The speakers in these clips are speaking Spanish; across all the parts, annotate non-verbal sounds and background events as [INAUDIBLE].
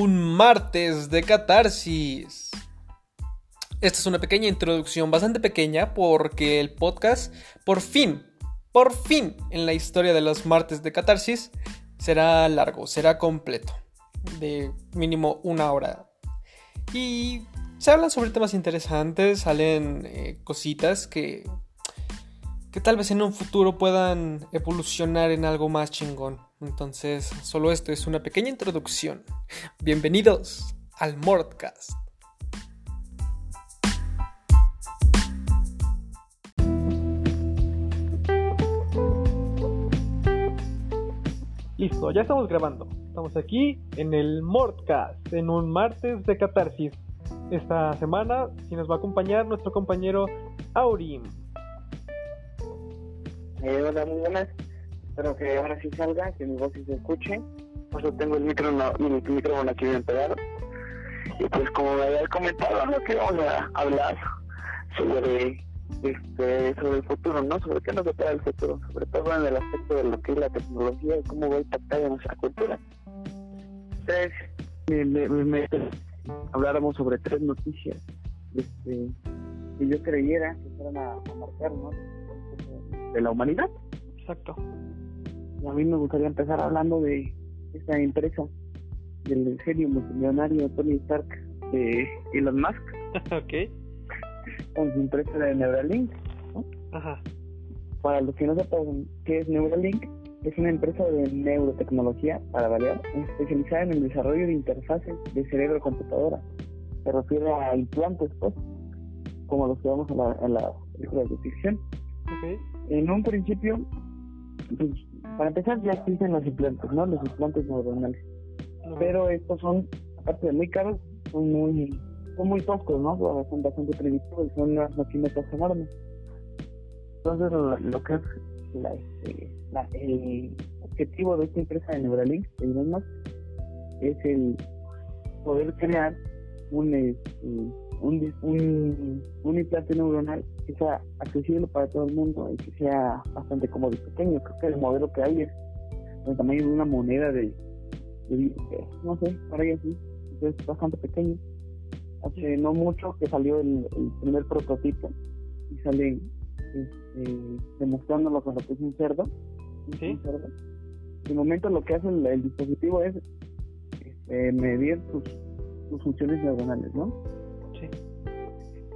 un martes de catarsis. Esta es una pequeña introducción, bastante pequeña, porque el podcast, por fin, por fin, en la historia de los martes de catarsis, será largo, será completo, de mínimo una hora. Y se hablan sobre temas interesantes, salen eh, cositas que, que tal vez en un futuro puedan evolucionar en algo más chingón. Entonces, solo esto es una pequeña introducción. Bienvenidos al Mordcast. Listo, ya estamos grabando. Estamos aquí en el Mordcast, en un martes de catarsis. Esta semana sí nos va a acompañar nuestro compañero Aurim. Eh, hola, muy buenas. Espero que ahora sí salga, que mi voz sí se escuche. Por eso tengo el micrófono, mi micrófono aquí bien pegado. Y pues como me había comentado, lo que vamos a hablar sobre este sobre el futuro, ¿no? Sobre qué nos depara el futuro, sobre todo en el aspecto de lo que es la tecnología y cómo va a impactar en nuestra cultura. Entonces, me, habláramos sobre tres noticias este, que yo creyera que fueran a, a marcar. De la humanidad. Exacto. A mí me gustaría empezar hablando de esta empresa del genio multimillonario Tony Stark de Elon Musk [LAUGHS] ok. con su empresa de Neuralink. ¿no? Ajá. Para los que no sepan qué es Neuralink, es una empresa de neurotecnología, para variar, especializada en el desarrollo de interfaces de cerebro-computadora. Se refiere a implantes, pues, como los que vemos en la, en la película de ficción. Ok. En un principio, pues, para empezar ya existen los implantes, ¿no? Los implantes neuronales. Pero estos son, aparte de muy caros, son muy, son muy toscos, ¿no? Son bastante primitivos, son unas maquinitas enormes. Entonces, lo, lo que es la, este, la- el objetivo de esta empresa de Neuralink, de Elon Musk, es el poder crear un, este, un, un implante neuronal que sea accesible para todo el mundo y que sea bastante cómodo y pequeño. Creo que el modelo que hay es del tamaño de una moneda de, de- de- no sé, por ahí así. Entonces, bastante pequeño. Hace no mucho que salió el, el primer prototipo y sale este, demostrándolo con lo que es un cerdo. Sí. Un cerdo. De momento lo que hace el, el dispositivo es este, medir tus, tus funciones neuronales, ¿no?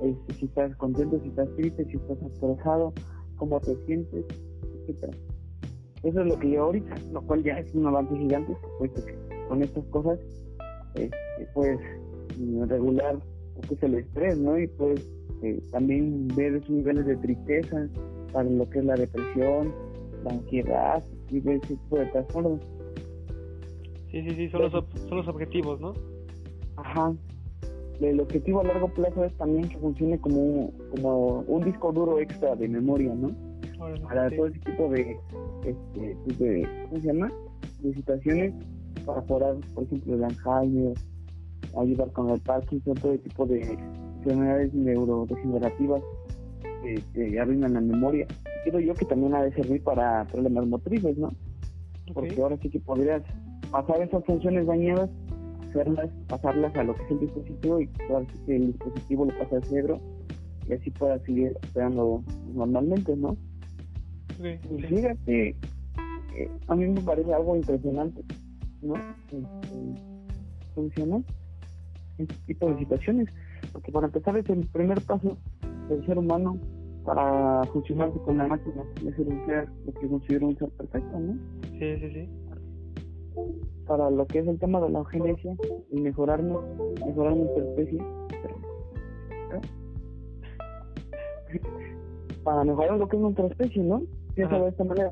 Este, si estás contento, si estás triste, si estás estresado, cómo te sientes, etcétera. Eso es lo que yo ahorita, lo cual ya es un avance gigante, puesto que con estas cosas este, puedes regular lo que es el estrés, ¿no? Y puedes eh, también ver esos niveles de tristeza para lo que es la depresión, la ansiedad y ver ese tipo de trastornos. Sí, sí, sí, son los, ob- son los objetivos, ¿no? Ajá. El objetivo a largo plazo es también que funcione como un, como un disco duro extra de memoria, ¿no? Para sí. todo ese tipo de, este, pues de, ¿cómo se llama? De situaciones para curar, por ejemplo, el Alzheimer, ayudar con el Parkinson, todo ese tipo de enfermedades neurodegenerativas que, que arruinan la memoria. Creo yo que también ha de servir para problemas motrices, ¿no? porque ahora sí que podrías pasar esas funciones dañadas, hacerlas, pasarlas a lo que es el dispositivo y sí que el dispositivo lo pasa al cerebro y así puedas seguir operando normalmente, ¿no? Ok, Y sí. fíjate, eh, a mí me parece algo impresionante, ¿no? Este, ¿Cómo se llama? Este tipo de situaciones, porque para empezar es el primer paso del ser humano para fusionarse con la máquina, es ser, lo que considero un ser perfecto, ¿no? Sí, sí, sí. Para lo que es el tema de la eugenesia y mejorarnos, mejorar nuestra especie. [LAUGHS] Para mejorar lo que es nuestra especie, ¿no? Piensa Ajá. de esta manera.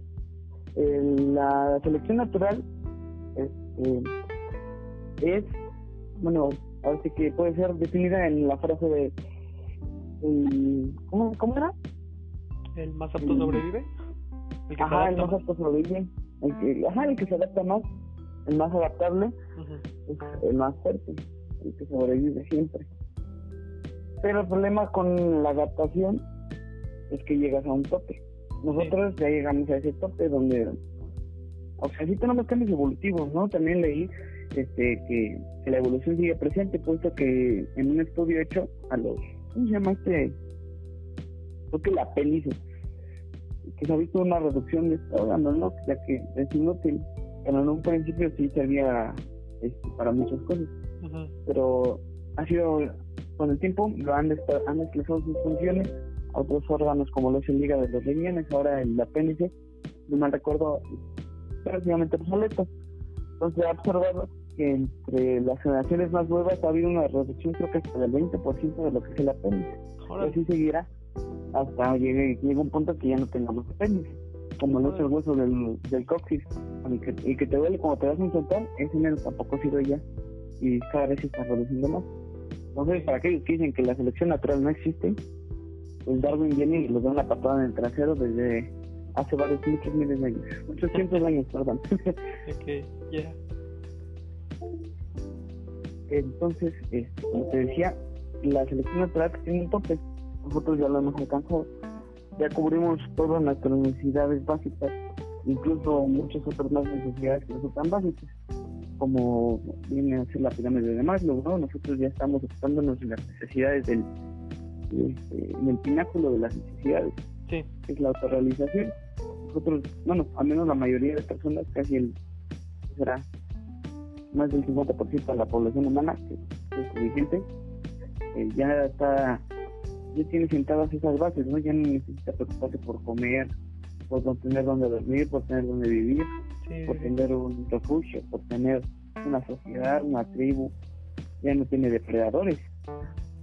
Eh, la selección natural este, es, bueno, ahora sí que puede ser definida en la frase de. el- ¿cómo, ¿Cómo era? ¿El más apto sobrevive? El que se Ajá, el más apto sobrevive. El que, ajá, el que se adapta más, el más adaptable. Es el más fuerte, el que sobrevive siempre. Pero el problema con la adaptación es que llegas a un tope. Nosotros ya llegamos a ese tope donde, o sea, sí tenemos cambios evolutivos, ¿no? También leí este, que, la evolución sigue presente, puesto que en un estudio hecho a los, ¿cómo se llama este? Creo que la apéndice, que se ha visto una reducción de este órgano, ¿no? Ya que es inútil, pero en un principio sí servía este, para muchas cosas, pero ha sido, con el tiempo, lo han, han desplazado sus funciones a otros órganos como lo es el hígado de los riñones, ahora el apéndice, no mal recuerdo, prácticamente obsoleto. Entonces, ha observado que entre las generaciones más nuevas ha habido una reducción, creo que hasta del 20% de lo que es el apéndice. Y así seguirá hasta llegue, llegue un punto que ya no tengamos apéndice, como el hueso del, del coxis, y que, te duele como te das un soltón, ese menos tampoco sirve ya, y cada vez se está reduciendo más. Entonces, para aquellos que dicen que la selección natural no existe, pues Darwin viene y los da una patada en el trasero desde hace varios, muchos miles de años, muchos [LAUGHS] cientos de años, perdón. ok, ya. Entonces, este, como te decía, la selección natural tiene un tope. Nosotros ya lo hemos alcanzado. Ya cubrimos todas nuestras necesidades básicas, incluso muchas otras más necesidades que no son tan básicas, como viene a ser la pirámide de Maslow, ¿no? Nosotros ya estamos ocupándonos en las necesidades del, este, en el pináculo de las necesidades, sí. es la autorrealización. Nosotros, bueno, al menos la mayoría de personas, casi el, será más del 50% de la población humana, que es suficiente, eh, ya está, ya tiene sentadas esas bases, ¿no? Ya no necesita preocuparse por comer, por no tener donde dormir, por tener donde vivir, por tener un refugio, por tener una sociedad, una tribu, ya no tiene depredadores,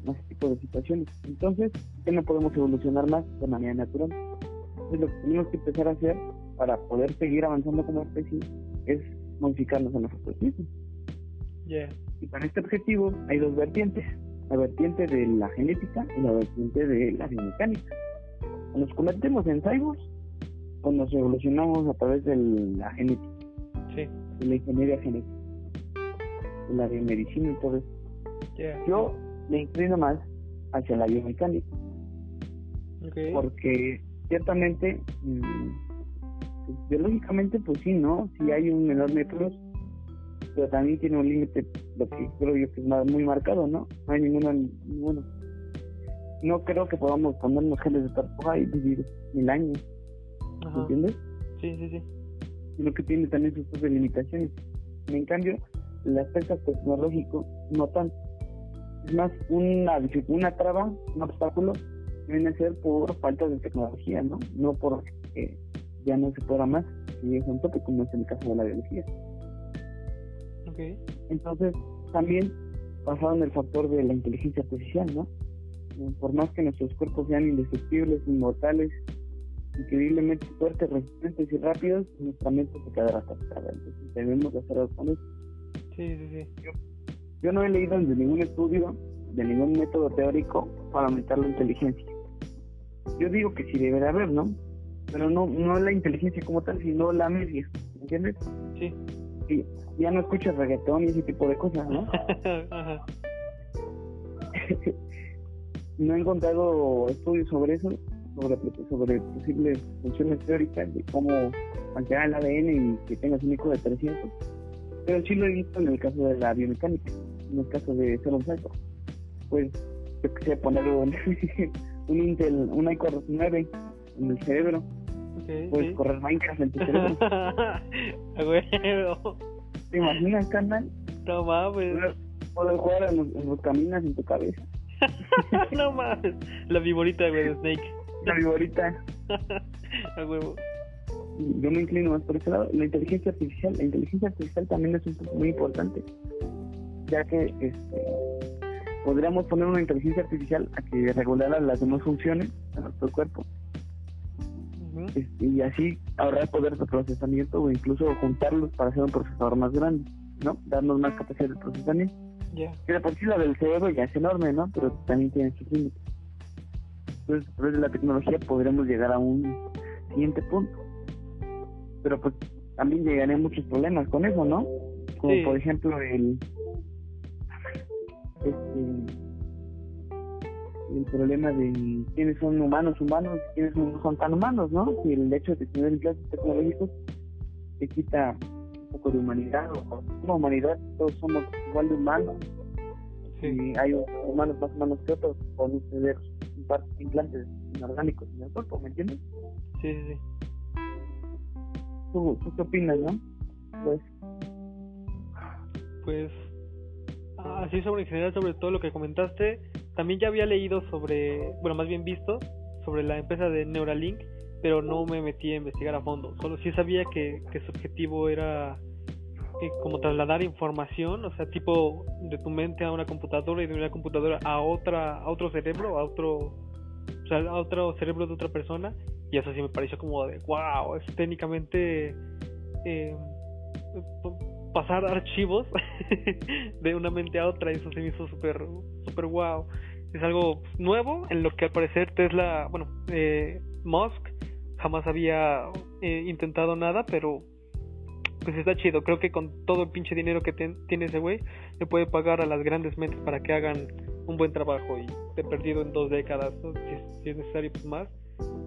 más tipo de situaciones. Entonces, ya no podemos evolucionar más de manera natural. Entonces, lo que tenemos que empezar a hacer para poder seguir avanzando como especie es modificarnos a nosotros mismos. Y para este objetivo hay dos vertientes, la vertiente de la genética y la vertiente de la biomecánica. O nos convertimos en cyborgs o nos evolucionamos a través de la genética, de la ingeniería genética, de la biomedicina y todo eso. Yo me inclino más hacia la biomecánica. Porque ciertamente, mm, biológicamente, pues sí, ¿no? Si hay un enorme plus pero también tiene un límite, lo que creo yo que es muy marcado, ¿no? No hay ninguna, bueno, no creo que podamos ponernos genes de tarpuja y vivir mil años, ¿entiendes? Sí, sí, sí. Lo que tiene también sus propias limitaciones. En cambio, el aspecto tecnológico no tanto. Es más una, una traba, un obstáculo, viene a ser por falta de tecnología, ¿no? No por que ya no se pueda más, y es un toque como es en el caso de la biología. Entonces, también en el factor de la inteligencia artificial, ¿no? Por más que nuestros cuerpos sean indestructibles, inmortales, increíblemente fuertes, resistentes y rápidos, nuestra mente se quedará atascada. Entonces, debemos hacer algo con eso. Sí, sí, sí. Yo, no he leído de ningún estudio, de ningún método teórico para aumentar la inteligencia. Yo digo que sí debe de haber, ¿no? Pero no, no la inteligencia como tal, sino la media, ¿entiendes? Sí. Ya no escuchas reggaetón y ese tipo de cosas, ¿no? [LAUGHS] [LAUGHS] no he encontrado estudios sobre eso, sobre, sobre posibles funciones teóricas de cómo alterar el ADN y que tengas un hijo de 300. Pero sí lo he visto en el caso de la biomecánica, en el caso de ser un salto. Pues, yo quise poner un, [LAUGHS] un Intel, un iCore 9 en el cerebro. Puedes correr Minecraft en tu cerebro. [LAUGHS] ¿Te imaginas, carnal? No mames. Poder jugar en los, caminas en tu cabeza. [LAUGHS] no mames. La viborita, güey, de Snake. La viborita. [LAUGHS] A huevo. Yo me inclino más por ese lado. La inteligencia artificial. La inteligencia artificial también es un punto muy importante. Ya que este, podríamos poner una inteligencia artificial a que regulara las demás funciones de nuestro cuerpo y así ahorrar poder de procesamiento o incluso juntarlos para hacer un procesador más grande, ¿no? Darnos más capacidad de procesamiento. Que de por sí la del cerebro ya es enorme, ¿no? Pero también tiene sus límites. Entonces, a través de la tecnología podremos llegar a un siguiente punto. Pero pues también llegarían muchos problemas con eso, ¿no? Como por ejemplo el... Este, el problema de quiénes son humanos humanos y quiénes no son tan humanos, ¿no? Si el hecho de tener clases tecnológicos te quita poco de humanidad, o una humanidad, todos somos igual de humanos, y hay humanos más humanos que otros, podemos tener un par de implantes inorgánicos en el cuerpo, ¿me entiendes? Sí, sí, sí. ¿Tú, tú qué opinas, no? Pues, pues así sobre en general sobre todo lo que comentaste también ya había leído sobre bueno más bien visto sobre la empresa de Neuralink pero no me metí a investigar a fondo. Solo sí sabía que, que su objetivo era eh, como trasladar información o sea tipo de tu mente a una computadora y de una computadora a otra a otro cerebro a otro o sea a otro cerebro de otra persona. Y eso sí me pareció como de wow es técnicamente eh, pasar archivos [LAUGHS] de una mente a otra y eso se me hizo súper super wow es algo nuevo en lo que al parecer Tesla bueno eh, Musk jamás había eh, intentado nada pero pues está chido. Creo que con todo el pinche dinero que tiene ese güey le puede pagar a las grandes mentes para que hagan un buen trabajo y de perdido en dos décadas si, es necesario pues más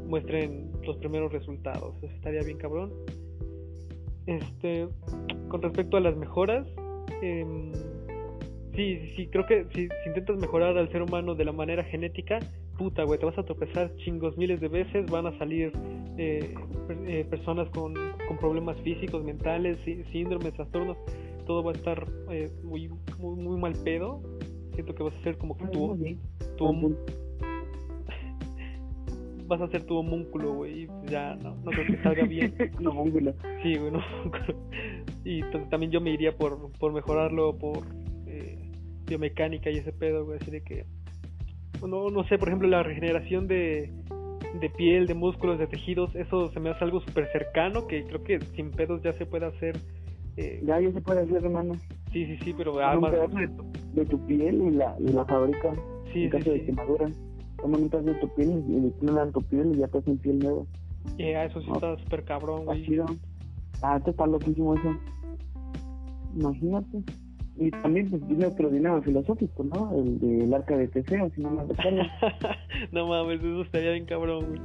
muestren los primeros resultados. Estaría bien cabrón este, con respecto a las mejoras, eh, sí, sí, creo que si, intentas mejorar al ser humano de la manera genética, puta, güey, te vas a tropezar chingos miles de veces, van a salir eh, eh, personas con, con, problemas físicos, mentales, síndromes, trastornos, todo va a estar eh, muy, muy, muy mal pedo. Siento que vas a ser como que tú, tu, vas a hacer tu homúnculo, güey, ya no, no creo que salga bien. [LAUGHS] un homúnculo. Sí, güey, [LAUGHS] Y también yo me iría por, por mejorarlo, por eh, biomecánica y ese pedo, güey, así de que, no, no sé, por ejemplo, la regeneración de, de piel, de músculos, de tejidos, eso se me hace algo súper cercano, que creo que sin pedos ya se puede hacer. Eh, ya, ya se puede hacer, hermano. Sí, sí, sí, pero además... De tu, piel y la, y la fábrica sí, en caso de quemadura toman un pedazo de tu piel y le ponen tu piel y ya te hacen piel nueva. Yeah, eso sí está súper cabrón, güey. Ah, esto está loquísimo eso. Imagínate. Y también pues tiene otro dilema filosófico, ¿no? El del arca de Teseo, si no me recuerdo. [LAUGHS] no mames, eso estaría bien cabrón, güey.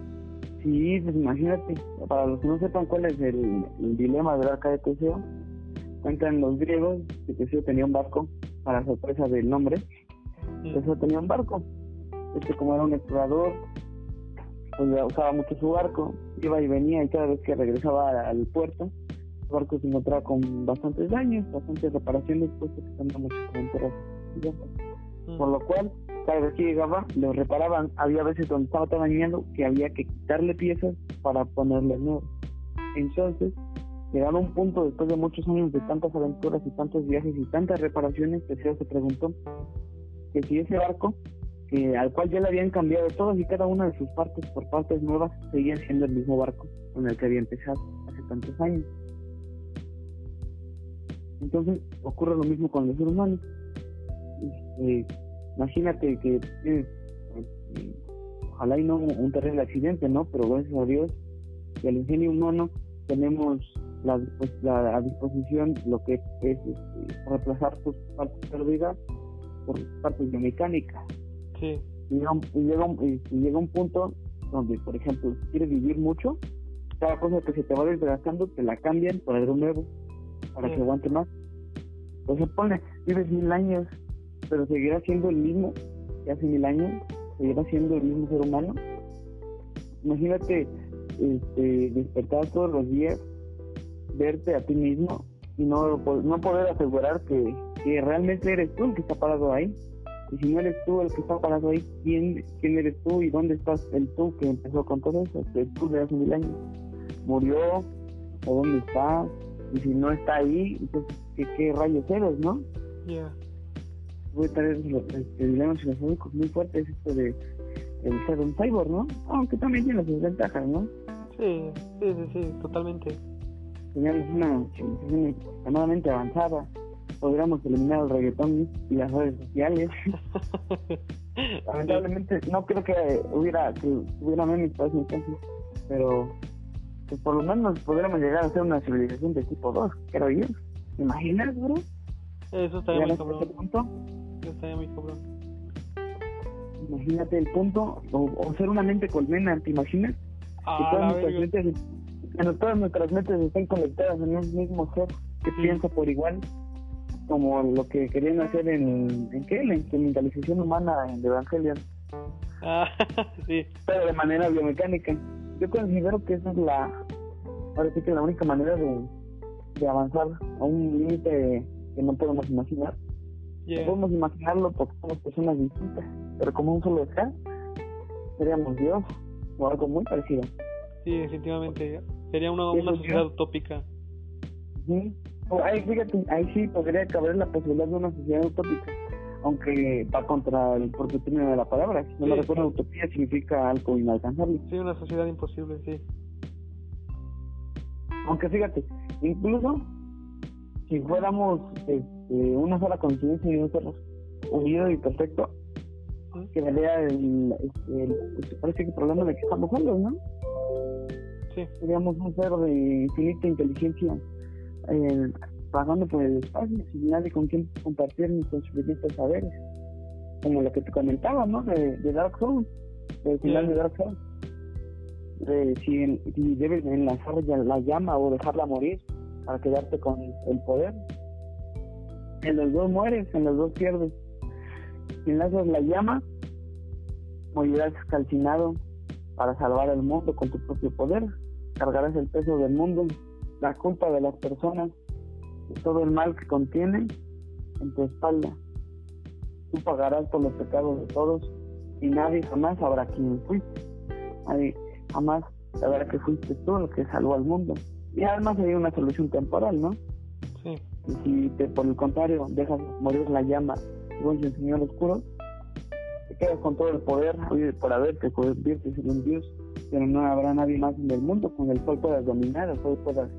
Sí, pues imagínate. Para los que no sepan cuál es el, el dilema del arca de Teseo, cuentan los griegos que Teseo tenía un barco, para sorpresa del nombre. Mm. Teseo tenía un barco este como era un explorador, pues usaba mucho su barco, iba y venía y cada vez que regresaba al puerto, el barco se encontraba con bastantes daños, bastantes reparaciones, puesto que tenía muchas fronteras mm. Por lo cual, cada vez que llegaba, lo reparaban. Había veces donde estaba tan dañado que había que quitarle piezas para ponerle nuevas. Entonces, llegado a un punto después de muchos años de tantas aventuras y tantos viajes y tantas reparaciones, Teseo se preguntó que si ese barco que al cual ya le habían cambiado todas y cada una de sus partes por partes nuevas, seguía siendo el mismo barco con el que había empezado hace tantos años. Entonces ocurre lo mismo con los humanos. Este, imagínate que eh, ojalá y no un terrible accidente, ¿no? Pero gracias a Dios y al ingenio humano tenemos la, la a disposición lo que es, este, reemplazar sus partes perdidas por partes biomecánicas Sí. Y llega, un, llega, un punto donde, por ejemplo, si quieres vivir mucho, cada cosa que se te va desgastando te la cambian por algo nuevo, para que aguante más. Entonces pone, vives mil años, pero seguirá siendo el mismo que hace mil años, seguirá siendo el mismo ser humano. Imagínate este, despertar todos los días, verte a ti mismo y no, no poder asegurar que, que realmente eres tú el que está parado ahí. Y si no eres tú el que está parado ahí, ¿quién, quién eres tú y dónde estás el tú que empezó con todo eso? El tú de hace mil años. ¿Murió? ¿O dónde está? Y si no está ahí, entonces, ¿qué, qué rayos eres, no? Ya. Yeah. Voy a traer dilemas filosóficos muy fuertes, esto de el ser un cyborg, ¿no? Aunque también tiene sus ventajas, ¿no? Sí, sí, sí, sí, totalmente. Tenemos una civilización extremadamente avanzada podríamos eliminar el reggaetón y las redes sociales. [LAUGHS] Lamentablemente no creo que hubiera que hubiera entonces, pero pues por lo menos podríamos llegar a ser una civilización de tipo 2, creo yo. ¿Te imaginas, bro? Eso estaría muy cabrón. Punto? Eso estaría muy cabrón. Imagínate el punto, o, ser una mente colmena, ¿te imaginas? Ah, que todas, nuestras mentes, que todas nuestras mentes estén conectadas en un mismo ser que piensa por igual, como lo que querían hacer en, ¿en qué? La instrumentalización humana en Evangelion. Ah, [LAUGHS] sí. Pero de manera biomecánica. Yo considero que esa es la, ahora sí que la única manera de, de avanzar a un límite que no podemos imaginar. Yeah. Podemos imaginarlo porque somos personas distintas, pero como un solo ser, seríamos Dios o algo muy parecido. Sí, definitivamente. Sería una, Sí, una sociedad utópica. Ujú. O ahí, fíjate, ahí sí podría caber la posibilidad de una sociedad utópica, aunque va contra el propio término de la palabra. Si no Sí, me recuerdo, sí. utopía significa algo inalcanzable. Sí, una sociedad imposible, sí. Aunque fíjate, incluso si fuéramos este, una sola conciencia y un ser unido y perfecto, quedaría el, el, el- parece que el problema de que estamos solos, ¿no? Sí, Seríamos un ser de infinita inteligencia eh, vagando por el espacio sin nadie con quien compartir nuestros suficientes saberes. Como lo que te comentaba, ¿no? De, de Dark Souls, del final Sí. de Dark Souls. De si, si debes enlazar la llama o dejarla morir para quedarte con el poder. En los dos mueres, en los dos pierdes. Si enlazas la llama, morirás calcinado para salvar el mundo con tu propio poder. Cargarás el peso del mundo, la culpa de las personas, y todo el mal que contiene en tu espalda. Tú pagarás por los pecados de todos y nadie jamás sabrá quién fuiste. Nadie jamás sabrá que fuiste tú el que salvó al mundo. Y además hay una solución temporal, ¿no? sí. Y si te, por el contrario dejas morir la llama y el Señor oscuro, te quedas con todo el poder oye, por haber te conviertes en un Dios, pero no habrá nadie más en el mundo con el cual puedas dominar, al cual puedas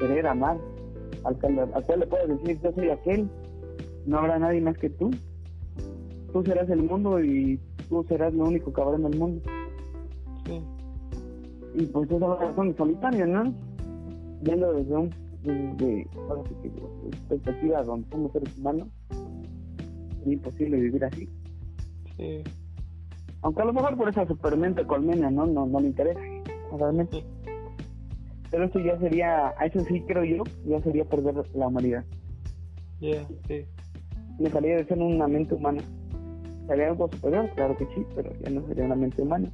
querer amar, al cual, al cual le puedas decir yo soy aquel, no habrá nadie más que tú. Tú serás el mundo y tú serás lo único que habrá en el mundo. Sí, Y pues esa razón solitaria, ¿no? Viendo desde un desde, perspectiva donde somos seres humanos, es imposible vivir así. sí, Aunque a lo mejor por esa supermente colmena, ¿no? No, no le interesa, realmente. sí. Pero eso ya sería, a eso sí creo yo, ya sería perder la humanidad. Yeah, sí. Dejaría de ser una mente humana. ¿Sería algo superior? Claro que sí, pero ya no sería una mente humana.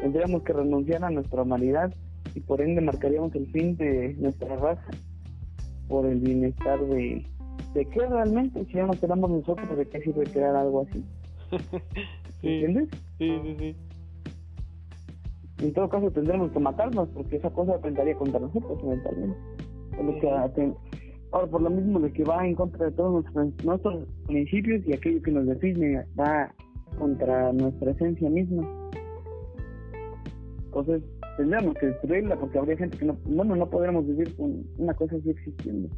Tendríamos que renunciar a nuestra humanidad y por ende marcaríamos el fin de nuestra raza por el bienestar de... ¿De qué realmente? Si ya no quedamos nosotros, ¿de qué sirve crear algo así? [LAUGHS] sí, ¿Entiendes? sí, sí, sí. En todo caso tendremos que matarnos porque esa cosa atentaría contra nosotros eventualmente. Lo ahora por lo mismo de que va en contra de todos nuestros, nuestros principios y aquello que nos define va contra nuestra esencia misma. Entonces tendríamos que destruirla porque habría gente que no, bueno, no podríamos vivir con una cosa así existiendo.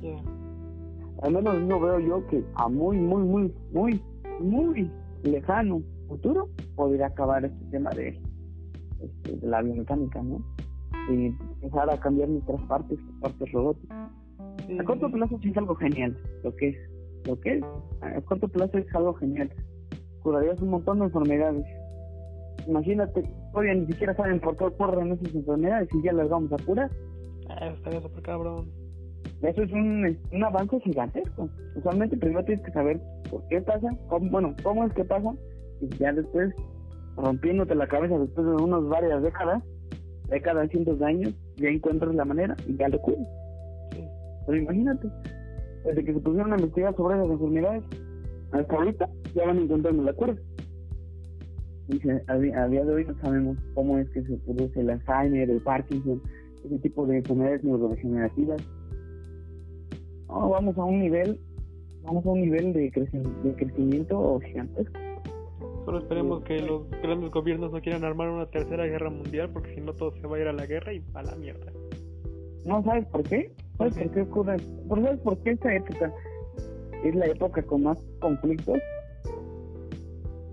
Yeah. Al menos no veo yo que a muy, muy, muy, muy, muy lejano futuro podría acabar este tema de, este, de la biomecánica, ¿no? Y empezar a cambiar nuestras partes por partes robóticas. A corto plazo sí es algo genial, lo que es, lo que es, a corto plazo es algo genial. Curarías un montón de enfermedades. Imagínate, todavía ni siquiera saben por qué ocurren esas enfermedades y ya las vamos a curar. Ah, eso estaría súper cabrón. Eso es un, un avance gigantesco. Usualmente primero tienes que saber por qué pasa, cómo, bueno, cómo es que pasa, y ya después, rompiéndote la cabeza después de unas varias décadas, décadas, cientos de años, ya encuentras la manera y ya lo. Sí, Pero imagínate, desde que se pusieron a investigar sobre esas enfermedades, hasta ahorita ya van encontrando la cura. Se- a, día de hoy no sabemos cómo es que se produce el Alzheimer, el Parkinson, ese tipo de enfermedades neurodegenerativas. No, vamos a un nivel, vamos a un nivel de, creci- de crecimiento gigantesco. Solo esperemos que los grandes gobiernos no quieran armar una tercera guerra mundial porque si no todo se va a ir a la guerra y a la mierda. ¿No sabes por qué? ¿Sabes ¿Por qué? ocurre? ¿Por ¿Sabes por qué esta época es la época con más conflictos?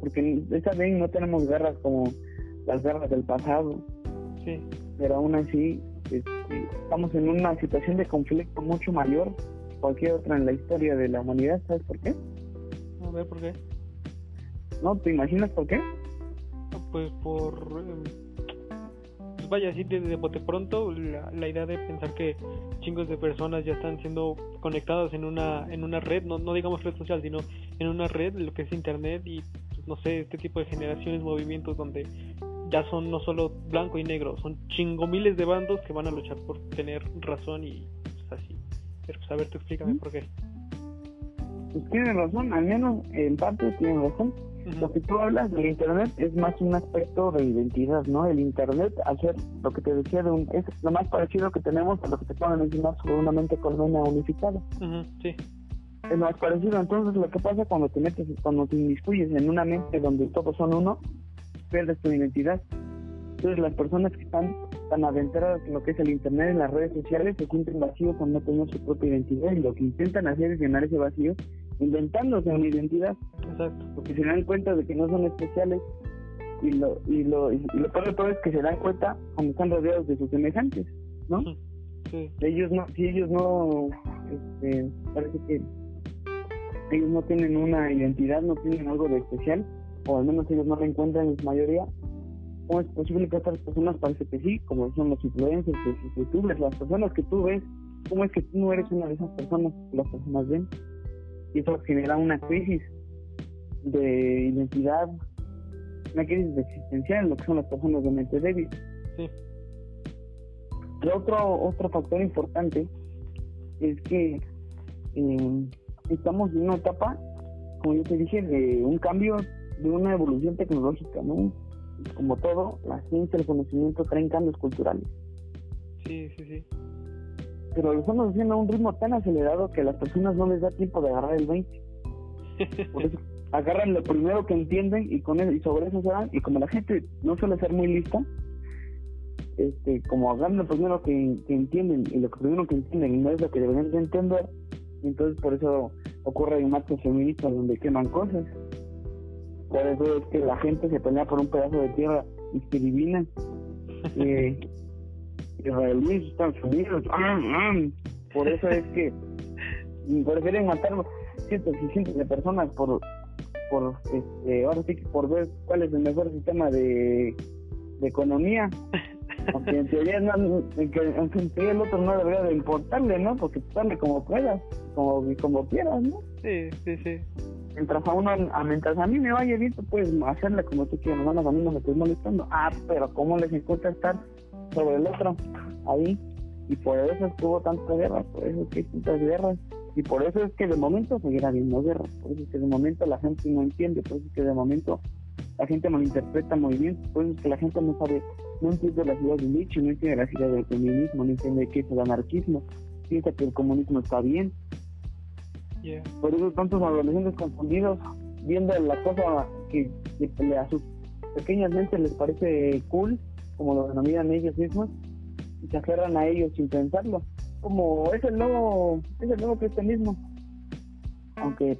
Porque esta vez no tenemos guerras como las guerras del pasado, Sí, pero aún así este, estamos en una situación de conflicto mucho mayor que cualquier otra en la historia de la humanidad. ¿Sabes por qué? a ver por qué. ¿No? ¿Te imaginas por qué? Pues por... eh, pues vaya, así de, de bote pronto, la, la, idea de pensar que chingos de personas ya están siendo conectadas en una, en una red, no, no digamos red social, sino en una red, lo que es internet y, pues, no sé, este tipo de generaciones, movimientos donde ya son no solo blanco y negro, son chingo miles de bandos que van a luchar por tener razón y pues, así. Pero pues a ver, tú explícame por qué. Pues tienen razón, al menos en parte tienen razón lo que tú hablas del Internet es más un aspecto de identidad, ¿no? El Internet, hacer lo que te decía, de un, es lo más parecido que tenemos a lo que te pueden mencionar sobre una mente colmena unificada. sí. Es lo más parecido. Entonces, lo que pasa cuando te metes, cuando te inmiscuyes en una mente donde todos son uno, pierdes tu identidad. Entonces, las personas que están tan adentradas en lo que es el Internet, en las redes sociales, se sienten vacíos cuando no tener su propia identidad y lo que intentan hacer es llenar ese vacío inventándose una identidad. Exacto. Porque se dan cuenta de que no son especiales y lo, y lo, y lo peor de todo es que se dan cuenta cuando están rodeados de sus semejantes, ¿no? Sí. Ellos no, si ellos no, este, parece que ellos no tienen una identidad, no tienen algo de especial, o al menos ellos no lo encuentran en su mayoría, ¿cómo es posible que otras personas parece que sí, como son los influencers, los youtubers, las personas que tú ves, cómo es que tú no eres una de esas personas que las personas ven? Y eso genera una crisis de identidad, una crisis existencial en lo que son las personas de mente débil. Sí. otro, otro factor importante es que eh, estamos en una etapa, como yo te dije, de un cambio, de una evolución tecnológica, ¿no? Como todo, la ciencia, el conocimiento traen cambios culturales. Sí, sí, sí pero lo estamos haciendo a un ritmo tan acelerado que a las personas no les da tiempo de agarrar el 20. [LAUGHS] Por eso agarran lo primero que entienden y con y sobre eso se van y como la gente no suele ser muy lista, este, como agarran lo primero que, entienden y lo primero que entienden no es lo que deberían de entender, entonces por eso ocurre marchas feministas donde queman cosas. Por eso es que la gente se pelea por un pedazo de tierra y se divina. [LAUGHS] Eh, israelíes, Estados Unidos. Ah, ah. Por eso es que prefieren matar cientos y cientos de personas por, por este, ahora sí que por ver cuál es el mejor sistema de, de economía. Aunque en teoría, no, aunque en teoría el otro no debería de importarle, ¿no? Porque tú dale como puedas, como, como quieras, ¿no? Sí, sí, sí. Mientras a uno, a, mientras a mí me vaya bien, tú puedes hacerle como tú quieras, no, a mí no me estoy molestando. Ah, pero ¿cómo les importa estar sobre el otro ahí. Y por eso estuvo tanta guerra, por eso es que hay tantas guerras. Y por eso es que de momento seguirá habiendo guerra, por eso es que de momento la gente no entiende, por eso es que de momento la gente malinterpreta movimientos, por eso es que la gente no sabe, no entiende la ciudad de Nietzsche, no entiende la ciudad del comunismo, no entiende qué es el anarquismo, piensa que el comunismo está bien. Por eso tantos adolescentes confundidos viendo la cosa que, que a sus pequeñas mentes les parece cool como lo denominan ellos mismos, y se aferran a ellos sin pensarlo. Como es el nuevo, es el nuevo cristianismo. Aunque,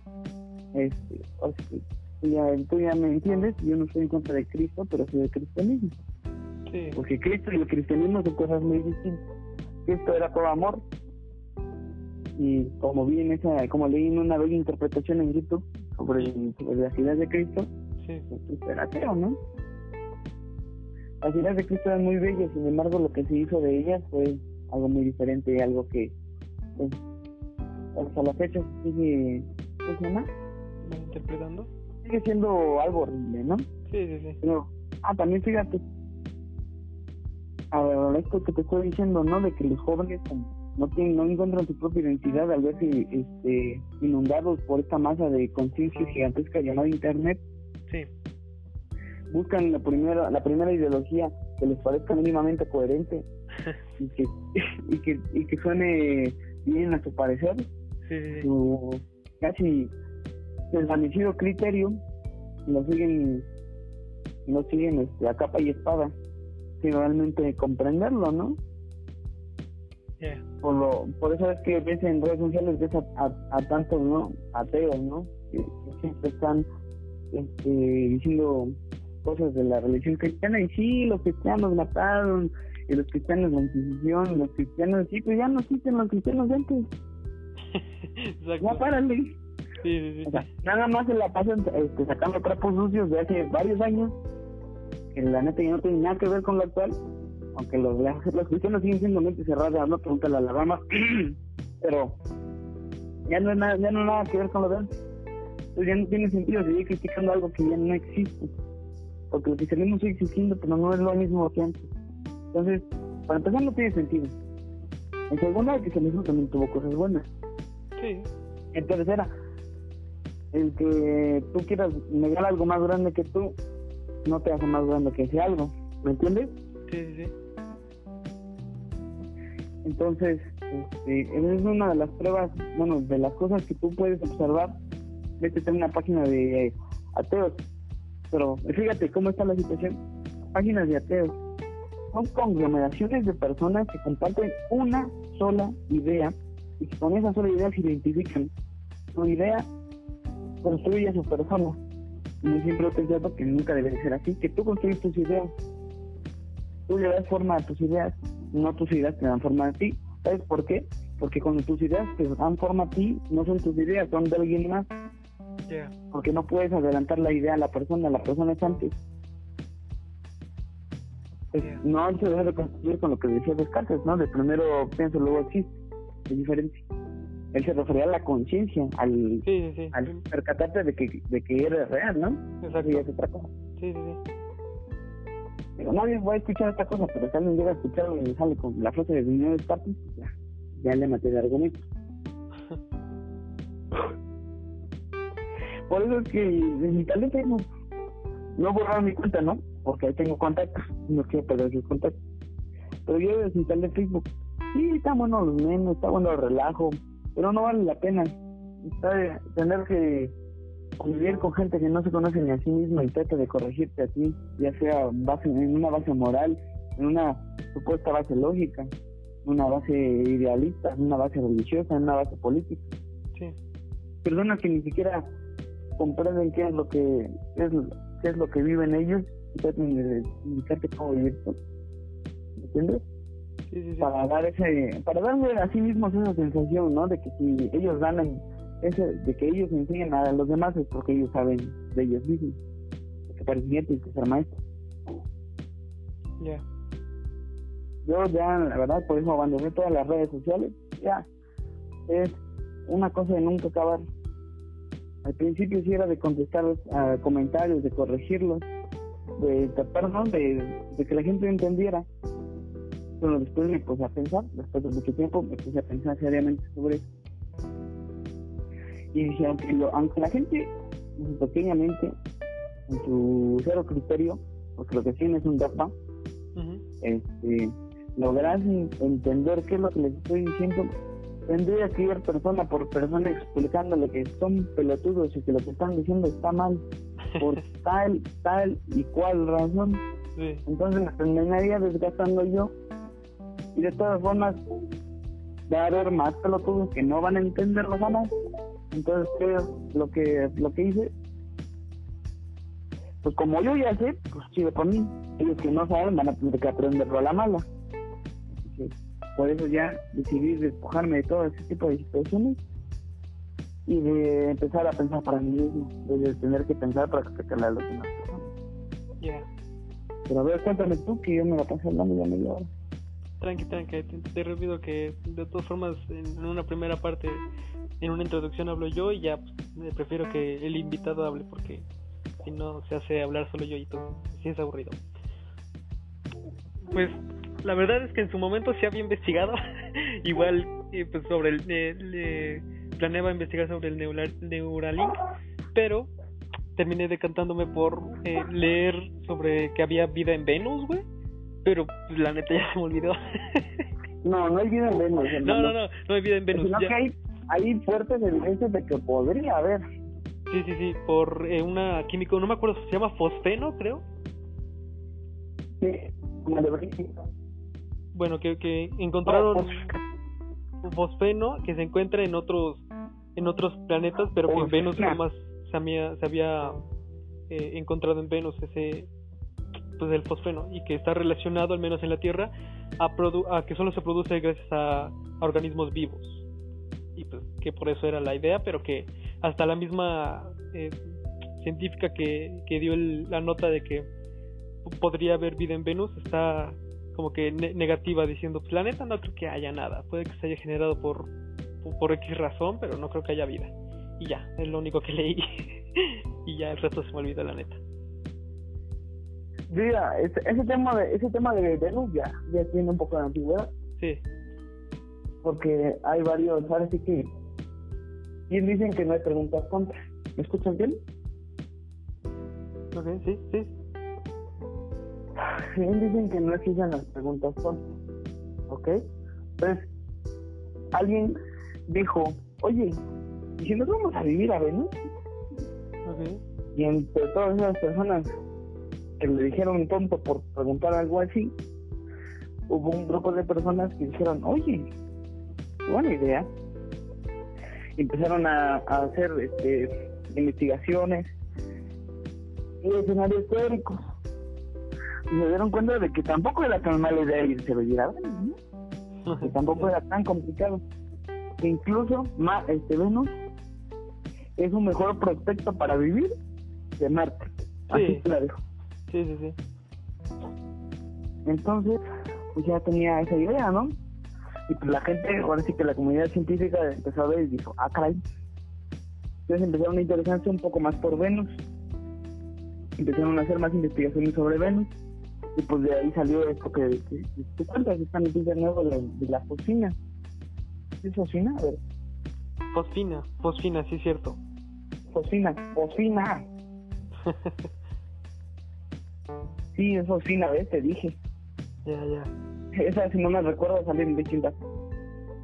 este, tú, ya, tú ya me entiendes, yo no estoy en contra de Cristo, pero soy del cristianismo. Porque Cristo y el cristianismo son cosas muy distintas. Cristo era todo amor. Y como vi en esa, como leí en una bella interpretación en YouTube sobre, sobre la ciudad de Cristo, sí. pues era ateo, ¿no? Las ideas de Cristo eran muy bellas, sin embargo lo que se hizo de ellas fue algo muy diferente, algo que pues, hasta la fecha sigue, ¿cómo se llama? ¿Interpretando? Sigue siendo algo horrible, ¿no? Sí, sí, sí. Pero, ah, también fíjate, a ver, esto que te estoy diciendo, ¿no? De que los jóvenes no tienen, no encuentran su propia identidad al verse este, inundados por esta masa de conciencia gigantesca llamada Internet. Sí buscan la primera la primera ideología que les parezca mínimamente coherente [LAUGHS] y que y que y que suene bien a su parecer su casi desvanecido criterio lo siguen lo siguen este, a capa y espada sin realmente comprenderlo no por lo por eso es que ves en redes sociales ves a, a, tantos no ateos no que, siempre están este, diciendo cosas de la religión cristiana y sí, los cristianos mataron, y los cristianos la Inquisición, los cristianos, sí, pues ya no existen los cristianos de antes. Ya párale. Sí, sí, sí. nada más se la pasan este, sacando trapos sucios de hace varios años, que la neta ya no tiene nada que ver con lo actual, aunque los, los cristianos siguen siendo mente cerrada, no pregunta a Alabama, [CLEARS THROAT] pero ya no es nada, ya no nada que ver con lo de antes. Pues ya no tiene sentido seguir criticando algo que ya no existe. Porque lo que cristianismo sigue existiendo, pero no es lo mismo que antes. Entonces, para empezar, no tiene sentido. En segunda, el cristianismo también tuvo cosas buenas. Sí. En tercera, el que tú quieras negar algo más grande que tú, no te hace más grande que ese algo. ¿Me entiendes? Sí, sí, sí. Entonces, este, es una de las pruebas, bueno, de las cosas que tú puedes observar. Vete a una página de ateos. Pero fíjate cómo está la situación. Páginas de ateos. Son conglomeraciones de personas que comparten una sola idea y que con esa sola idea se identifican. Su idea construye a su persona. Y siempre he pensado que nunca debe ser así, que tú construyes tus ideas. Tú le das forma a tus ideas, no tus ideas te dan forma a ti. ¿Sabes por qué? Porque cuando tus ideas te dan forma a ti, no son tus ideas, son de alguien más. Porque no puedes adelantar la idea a la persona, la persona es antes. Pues, no se debe de construir con lo que decía Descartes, ¿no? De primero pienso, luego existe. Es diferente. Él se refería a la conciencia, al, al percatarte de que, de que eres real, ¿no? Exacto. Y es otra cosa. Sí, sí, sí. Digo, nadie va a escuchar esta cosa, pero si alguien llega a escucharlo y sale con la frase de dinero Descartes, ya, ya le maté de argumento. [LAUGHS] Por eso es que en mi talento no, borraron mi cuenta, ¿no? Porque ahí tengo contactos, no quiero perder sus contactos. Pero yo desinstalé Facebook. Sí, está bueno los memes, está bueno el relajo, pero no vale la pena. Está tener que convivir con gente que no se conoce ni a sí misma y trata de corregirte a ti, ya sea base, en una base moral, en una supuesta base lógica, en una base idealista, en una base religiosa, en una base política. Sí. Personas que ni siquiera comprenden qué es lo que es, qué es lo que viven ellos y tratan de indicarte cómo vivir. ¿Me entiendes? Sí, sí, sí. Para dar ese, para darle a sí mismos esa sensación, ¿no? De que si ellos ganan ese, de que ellos enseñan a los demás es porque ellos saben de ellos mismos. Porque parecía que ser maestro. Ya. Yo ya, la verdad, por eso abandoné todas las redes sociales. Ya, es una cosa de nunca acabar. Al principio sí era de contestar a comentarios, de corregirlos, de tratar, De, de que la gente entendiera. Pero después me puse a pensar, después de mucho tiempo me puse a pensar seriamente sobre eso. Y dije, aunque, lo, aunque la gente, pequeñamente, en su cero criterio, porque lo que tiene es un dogma, este, lograr entender qué es lo que les estoy diciendo, tendría que ir persona por persona explicándole que son pelotudos y que lo que están diciendo está mal por [LAUGHS] tal, tal y cual razón. Entonces me terminaría desgastando yo y de todas formas va a haber más pelotudos que no van a entenderlo jamás. Entonces creo lo que lo que hice pues como yo ya sé, pues sigue por mí. Ellos que no saben van a tener que aprenderlo a la mala. Por eso ya decidí despojarme de todo ese tipo de situaciones y de empezar a pensar para mí mismo, de tener que pensar para explicarle a los demás Ya. Pero a ver, cuéntame tú que yo me la pasé hablando ya media hora. Tranqui, tranqui, te, te olvido que de todas formas en una primera parte, en una introducción hablo yo y ya pues, prefiero que el invitado hable porque si no se hace hablar solo yo y todo, si es aburrido. Pues la verdad es que en su momento se había investigado, [LAUGHS] igual eh, pues sobre el, eh, planeaba investigar sobre el Neuralink, pero terminé decantándome por eh, leer sobre que había vida en Venus, güey. Pero pues, la neta [LAUGHS] ya se me olvidó. no, no hay vida en Venus. No, no, no, no hay vida en Venus. Sino que hay, hay fuertes evidencias de que podría haber. Sí, sí, sí, por eh, una químico, no me acuerdo, se llama fosfeno, creo. Sí, como de Bueno, que, que encontraron fosfeno que se encuentra en otros en otros planetas, pero que en Venus jamás se había, se había eh, encontrado en Venus ese pues el fosfeno y que está relacionado al menos en la Tierra a, a que solo se produce gracias a, organismos vivos. Y pues que por eso era la idea pero que hasta la misma eh, científica que, que dio la nota de que podría haber vida en Venus está como que negativa diciendo, pues la neta no creo que haya nada, puede que se haya generado por, por, X razón, pero no creo que haya vida. Y ya, es lo único que leí. [LAUGHS] y ya el resto se me olvidó la neta. Mira, ese, ese tema de ese tema de Venus ya, ya tiene un poco de antigüedad. Sí. Porque hay varios, ahora sí que bien dicen que no hay preguntas contra. ¿Me escuchan bien? Ok, sí, sí. Bien dicen que no existen las preguntas contra. ¿Ok? Entonces, alguien dijo, oye, ¿y si nos vamos a vivir a Venus? Okay. Y entre todas esas personas que le dijeron tonto por preguntar algo así, hubo un grupo de personas que dijeron, oye, buena idea. empezaron a, hacer este, investigaciones y escenarios teóricos. Y se dieron cuenta de que tampoco era tan mala idea irse a vivir a Venus, que tampoco era tan complicado. Que incluso más, este Venus es un mejor prospecto para vivir de Marte. Así te la dejo. Sí, sí, sí. Entonces, pues ya tenía esa idea, ¿no? Y pues la gente, ahora sí que la comunidad científica empezó a ver y dijo, ah, caray. Entonces empezaron a interesarse un poco más por Venus. Empezaron a hacer más investigaciones sobre Venus. Y pues de ahí salió esto que, tú cuentas, esta noticia nueva de, de la fosfina. ¿Es fosfina? A ver. Fosfina, fosfina, sí es cierto. Fosfina, fosfina. [LAUGHS] Sí, eso sí, una vez te dije. Ya, ya. Esa, si no me recuerdo, salir en distintas.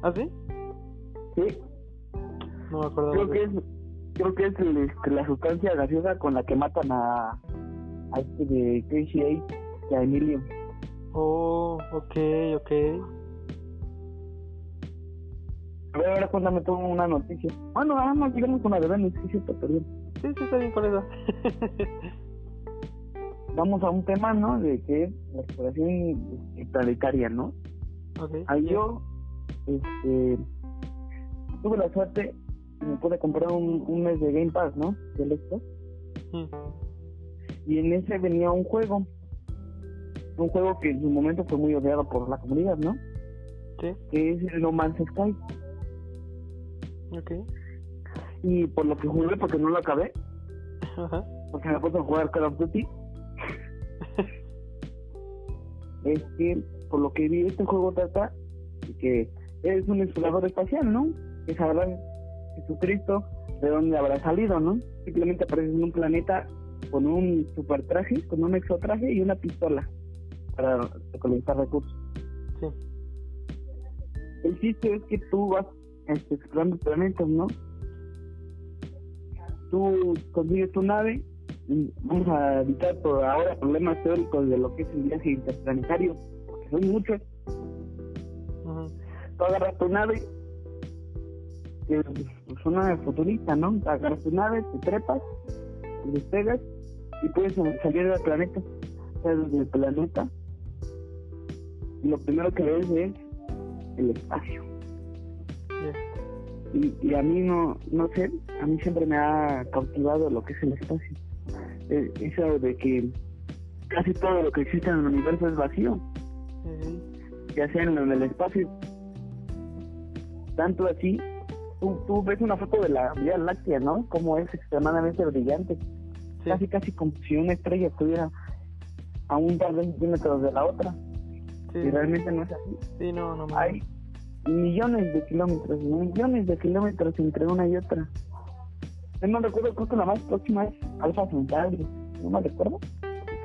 ¿Ah, sí? Sí. No me acuerdo. Creo que es, creo que es este, la sustancia gaseosa con la que matan a, a este de Eight y a Emilio. Oh, ok, ok. A ver, ahora cuéntame tú una noticia. Bueno, ahora no digamos una de Venus, sí, sí, perdón. Sí, sí, está bien con eso. [LAUGHS] vamos a un tema, ¿no? De que es la exploración planetaria, ¿no? Okay. Ahí yo, este, tuve la suerte me pude comprar un, un, mes de Game Pass, ¿no? Xbox. Hmm. Y en ese venía un juego. Un juego que en su momento fue muy odiado por la comunidad, ¿no? Sí. Que es el No Man's Sky. Ok. Y por lo que jugué, porque no lo acabé. Ajá. Porque me puse a jugar Call of Duty [LAUGHS] es que, por lo que vi, este juego trata de que eres un explorador espacial, ¿no? Que sabrá Jesucristo de dónde habrá salido, ¿no? Simplemente apareces en un planeta con un super traje, con un exotraje y una pistola para recolectar recursos. Sí. El chiste es que tú vas este, explorando planetas, ¿no? Tú consigues tu nave vamos a evitar por ahora problemas teóricos de lo que es el viaje interplanetario, porque son muchos. Tú agarras tu nave, que es una futurista, ¿no? Agarras tu nave, te trepas, te despegas y puedes salir del planeta, salir del planeta. Y lo primero que ves es el espacio. Y, y a mí no, no sé, a mí siempre me ha cautivado lo que es el espacio eh, eso de que casi todo lo que existe en el universo es vacío, ya sea en, el espacio. Tanto así, tú, ves una foto de la Vía Láctea, ¿no? Como es extremadamente brillante. Casi, casi como si una estrella estuviera a un par de centímetros de la otra. Y realmente no es así. Sí, no, no, Hay millones de kilómetros, millones de kilómetros entre una y otra. No me recuerdo, creo que la más próxima es Alfa Centauri. No me recuerdo.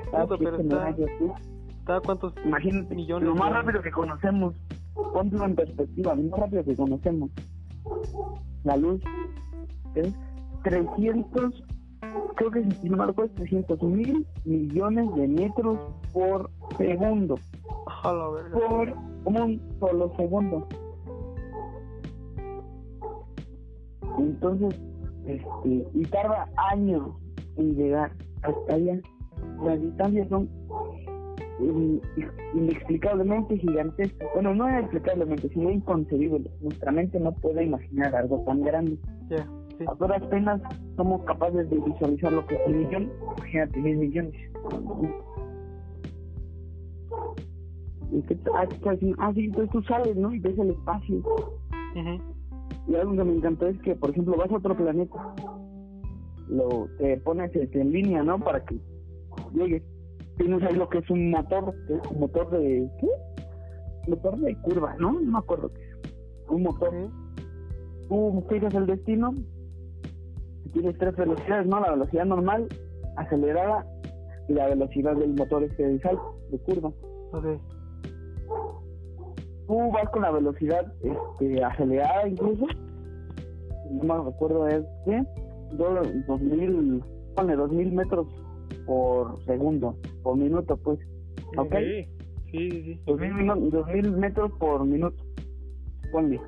Está, pero está, está cuántos Imagínate, millones. Lo más rápido que conocemos. Ponte en perspectiva, lo más rápido que conocemos. La luz es 300, creo que si no me recuerdo, 300 mil millones de metros por segundo. Por un solo segundo. Entonces, este, y tarda años en llegar hasta allá. Las distancias son inexplicablemente gigantescas. Bueno, no inexplicablemente, sino inconcebibles. Nuestra mente no puede imaginar algo tan grande. A todas penas somos capaces de visualizar lo que es un millón, imagínate, mil millones. ¿Y qué ah, ah, sí, entonces tú sales, ¿no? Y ves el espacio. Y algo que me encantó es que, por ejemplo, vas a otro planeta, lo te pones en línea, ¿no? Para que llegues. Tienes ahí lo que es un motor, que es un motor de. ¿Qué? Motor de curva, ¿no? No me acuerdo qué es. Un motor. Tú fijas el destino, tienes tres velocidades, ¿no? La velocidad normal, acelerada y la velocidad del motor este de salto, de curva. Okay. Tú vas con la velocidad este, acelerada incluso, no me recuerdo es que, dos mil, pone dos mil metros por segundo, por minuto pues, ¿ok? Sí, sí, sí. Dos mil, dos mil metros por minuto, ponle.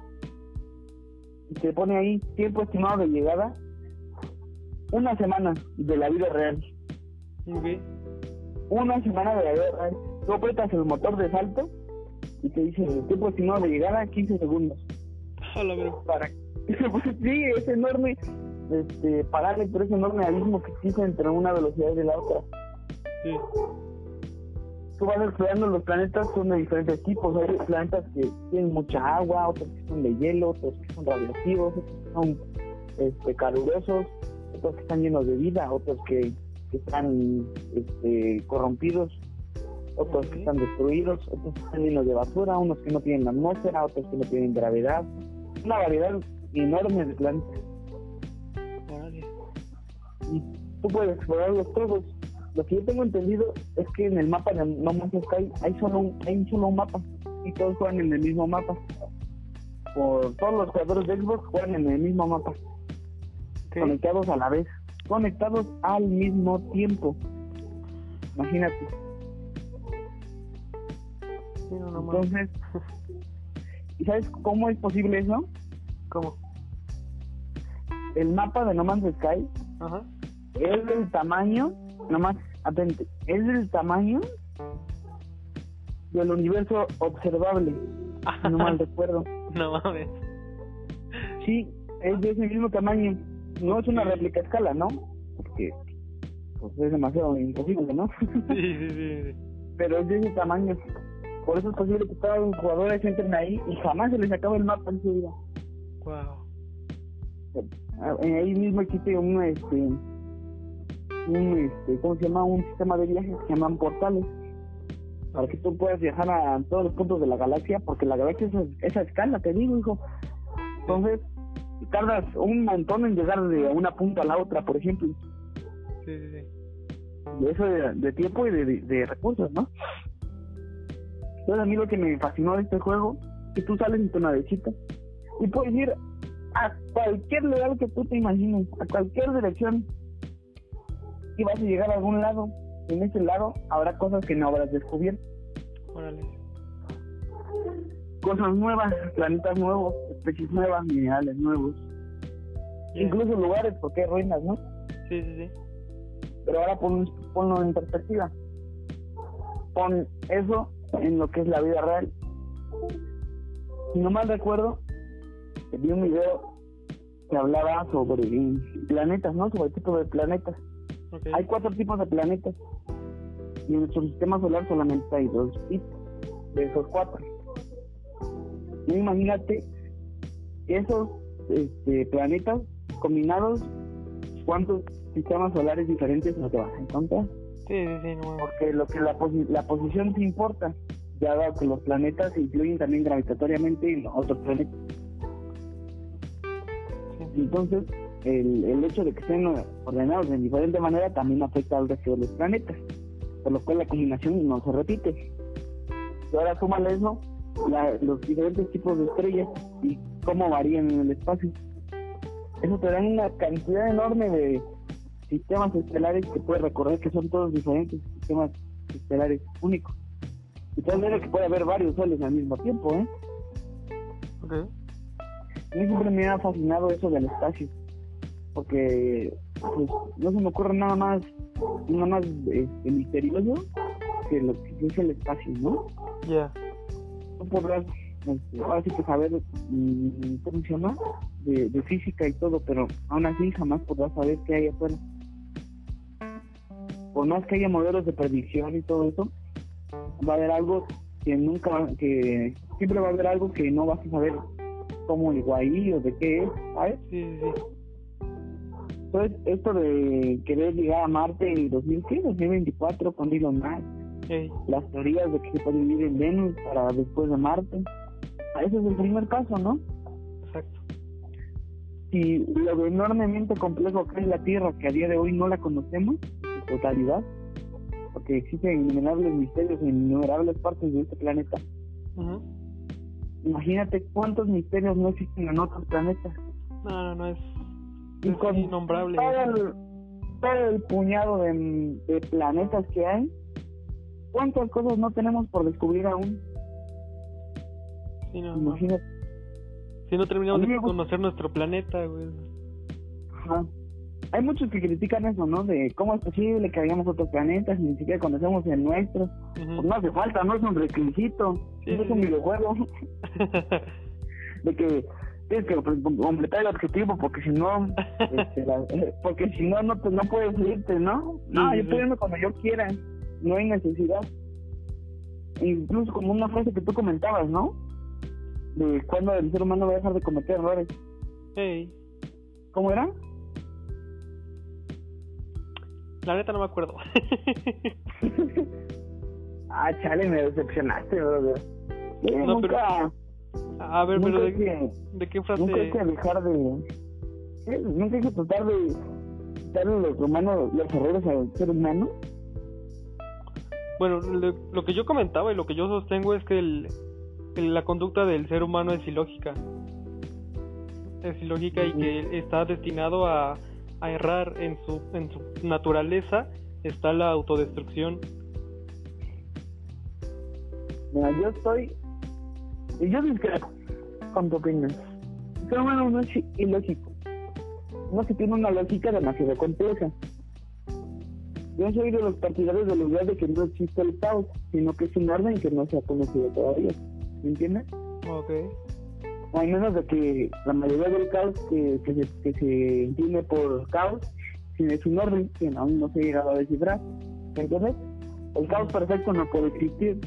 Y te pone ahí tiempo estimado de llegada una semana de la vida real. Una semana de la vida real. Tú apretas el motor de salto y te dice el tiempo estimado de llegada 15 segundos. Para... [LAUGHS] sí, es enorme este, parámetro, es enorme abismo que existe entre una velocidad y la otra. Sí. Tú vas explorando los planetas, son de diferentes tipos. Hay planetas que tienen mucha agua, otros que son de hielo, otros que son radioactivos, otros que son este, calurosos otros que están llenos de vida, otros que, están este, corrompidos, otros que están destruidos, otros que están llenos de basura, unos que no tienen atmósfera, otros que no tienen gravedad. Una variedad enorme de planetas. Y tú puedes explorarlos todos. Lo que yo tengo entendido es que en el mapa de No Man's Sky hay solo un, hay solo un mapa y todos juegan en el mismo mapa. Por todos los jugadores de Xbox juegan en el mismo mapa conectados a la vez, conectados al mismo tiempo. Imagínate. Entonces, ¿y sabes cómo es posible eso? ¿Cómo? El mapa de No Man's Sky es del tamaño, nomás, atente, es del tamaño del universo observable, no mal [LAUGHS] recuerdo. No mames. Sí, es de ese mismo tamaño no es una réplica a escala, ¿no? Porque pues, es demasiado imposible, ¿no? Sí, sí, sí. Pero es de ese tamaño. Por eso es posible que todos los jugadores entren ahí y jamás se les acaba el mapa en su vida. Wow. Ahí mismo existe un, este, un, este, ¿cómo se llama? Un sistema de viajes que se llaman portales. Para que tú puedas viajar a todos los puntos de la galaxia, porque la galaxia es esa escala, te digo, hijo. Entonces, tardas un montón en llegar de una punta a la otra, por ejemplo. Sí, sí, sí. Y eso de, tiempo y de, recursos, ¿no? Entonces a mí lo que me fascinó de este juego es que tú sales en tu navecita y puedes ir a cualquier lugar que tú te imagines, a cualquier dirección y vas a llegar a algún lado. En ese lado habrá cosas que no habrás descubierto. Órale. Cosas nuevas, planetas nuevos, especies nuevas, minerales nuevos. Incluso lugares, porque hay ruinas, ¿no? Sí, sí, sí. Pero ahora pon, ponlo en perspectiva. Pon eso en lo que es la vida real. Si no mal recuerdo, vi un video que hablaba sobre planetas, ¿no? Sobre tipo de planetas. Hay cuatro tipos de planetas. Y en nuestro sistema solar solamente hay dos tipos de esos cuatro. Imagínate esos este, planetas combinados, ¿cuántos sistemas solares diferentes nos vas a encontrar? Sí, sí, sí, no. Porque lo que la, la posición sí importa, ya que los planetas influyen también gravitatoriamente en otros planetas. Entonces, el, el hecho de que estén ordenados de diferente manera también afecta al resto de los planetas, por lo cual la combinación no se repite. Y ahora súmale eso los diferentes tipos de estrellas y cómo varían en el espacio. Eso te da una cantidad enorme de sistemas estelares que puedes recorrer, que son todos diferentes sistemas estelares únicos. Y tal vez que puede haber varios soles al mismo tiempo, ¿eh? Okay. A mí siempre me ha fascinado eso del espacio, porque pues, no se me ocurre nada más, nada más este, misterioso que lo que es el espacio, ¿no? Ya no podrás este, ahora sí que saber mm, cómo se llama de, física y todo pero aún así jamás podrás saber qué hay afuera por más que haya modelos de predicción y todo eso va a haber algo que nunca, que siempre va a haber algo que no vas a saber cómo llegó ahí o de qué es, ¿sabes? Sí, sí, sí. Entonces, esto de querer llegar a Marte en 2015, 2024 con Elon Musk, Ey, las teorías de que se puede vivir en Venus para después de Marte, ese es el primer paso, ¿no? exacto. Y lo enormemente complejo que es la Tierra, que a día de hoy no la conocemos totalidad, porque existen innumerables misterios en innumerables partes de este planeta. Imagínate cuántos misterios no existen en otros planetas. No, no, no es, es con innombrable. todo el, todo el puñado de, de planetas que hay, ¿cuántas cosas no tenemos por descubrir aún? Sí, no, no. Imagínate. Si no terminamos de conocer nuestro planeta, güey. Ajá. Hay muchos que critican eso, ¿no? De cómo es posible que hayamos otros planetas y ni siquiera conocemos el nuestro. Pues no hace falta, no es un requisito, Sí, no es un videojuego. [LAUGHS] de que tienes que completar el objetivo porque si no, este, la- porque si no, no, te- no puedes irte, ¿no? No, Sí, yo puedo sí. irme cuando yo quiera, no hay necesidad. Incluso como una frase que tú comentabas, ¿no? De cuando el ser humano va a dejar de cometer errores. Ey, ¿Cómo era? La neta no me acuerdo. [LAUGHS] ah, chale, me decepcionaste, brother. Sí, No, nunca, A ver, pero ¿de, que, de qué frase? nunca hay que dejar de... sí, nunca hay que tratar de quitarle los humanos, los errores al ser humano. Bueno, lo, lo que yo comentaba y lo que yo sostengo es que el, el- la conducta del ser humano es ilógica. Es ilógica y que está destinado a, a errar en su, en su naturaleza. Está la autodestrucción. Mira, yo estoy. Y yo discrepo con tu opinión. El ser humano no es ilógico. No se tiene una lógica demasiado compleja. Yo soy de los partidarios de la idea de que no existe el caos, sino que es un orden que no se ha conocido todavía. ¿Me entiendes? Ok. O al menos de que la mayoría del caos que, que, se, que se entiende por caos, es un orden que aún no se ha llegado a descifrar. ¿Me entiendes? El caos perfecto no puede existir.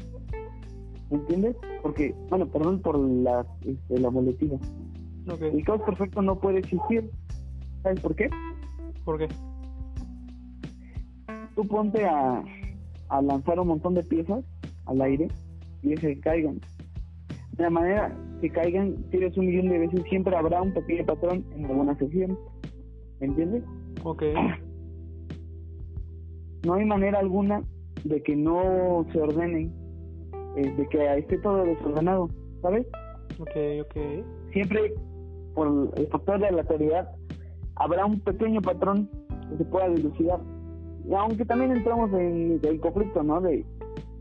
¿Me entiendes? Porque, bueno, perdón por la, este, la boletina. Ok. El caos perfecto no puede existir. ¿Sabes por qué? ¿Por qué? Tú ponte a, a lanzar un montón de piezas al aire y que caigan. De la manera que caigan, tires un millón de veces, siempre habrá un pequeño patrón en alguna sección. ¿Me entiendes? Ok. [CLEARS THROAT] No hay manera alguna de que no se ordenen, eh, de que esté todo desordenado, ¿sabes? Ok, ok. Siempre, por el factor de aleatoriedad, habrá un pequeño patrón que se pueda dilucidar. Y aunque también entramos en el conflicto, ¿no? De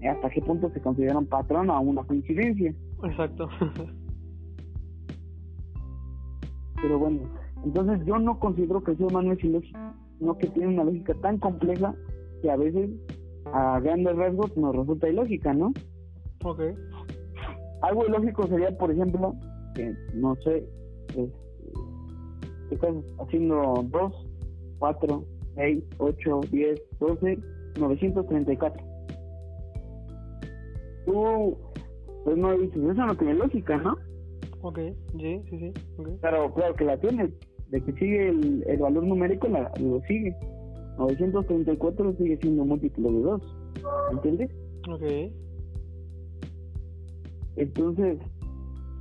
hasta qué punto se considera un patrón o una coincidencia. Exacto. [LAUGHS] Pero bueno, entonces yo no considero que el ser humano es ilógico, sino que tiene una lógica tan compleja que a veces a grandes rasgos nos resulta ilógica, ¿no? ok. Algo ilógico sería, por ejemplo, que no sé, que estás haciendo 2, 4, 6, 8, 10, 12, 934. Tú, pues no dices, eso no tiene lógica, ¿no? Ok. Sí, sí, sí. Ok. Pero claro que la tiene, de que sigue el, el valor numérico, la, lo sigue. 934 sigue siendo múltiplo de 2, ¿entiendes? Ok. Entonces,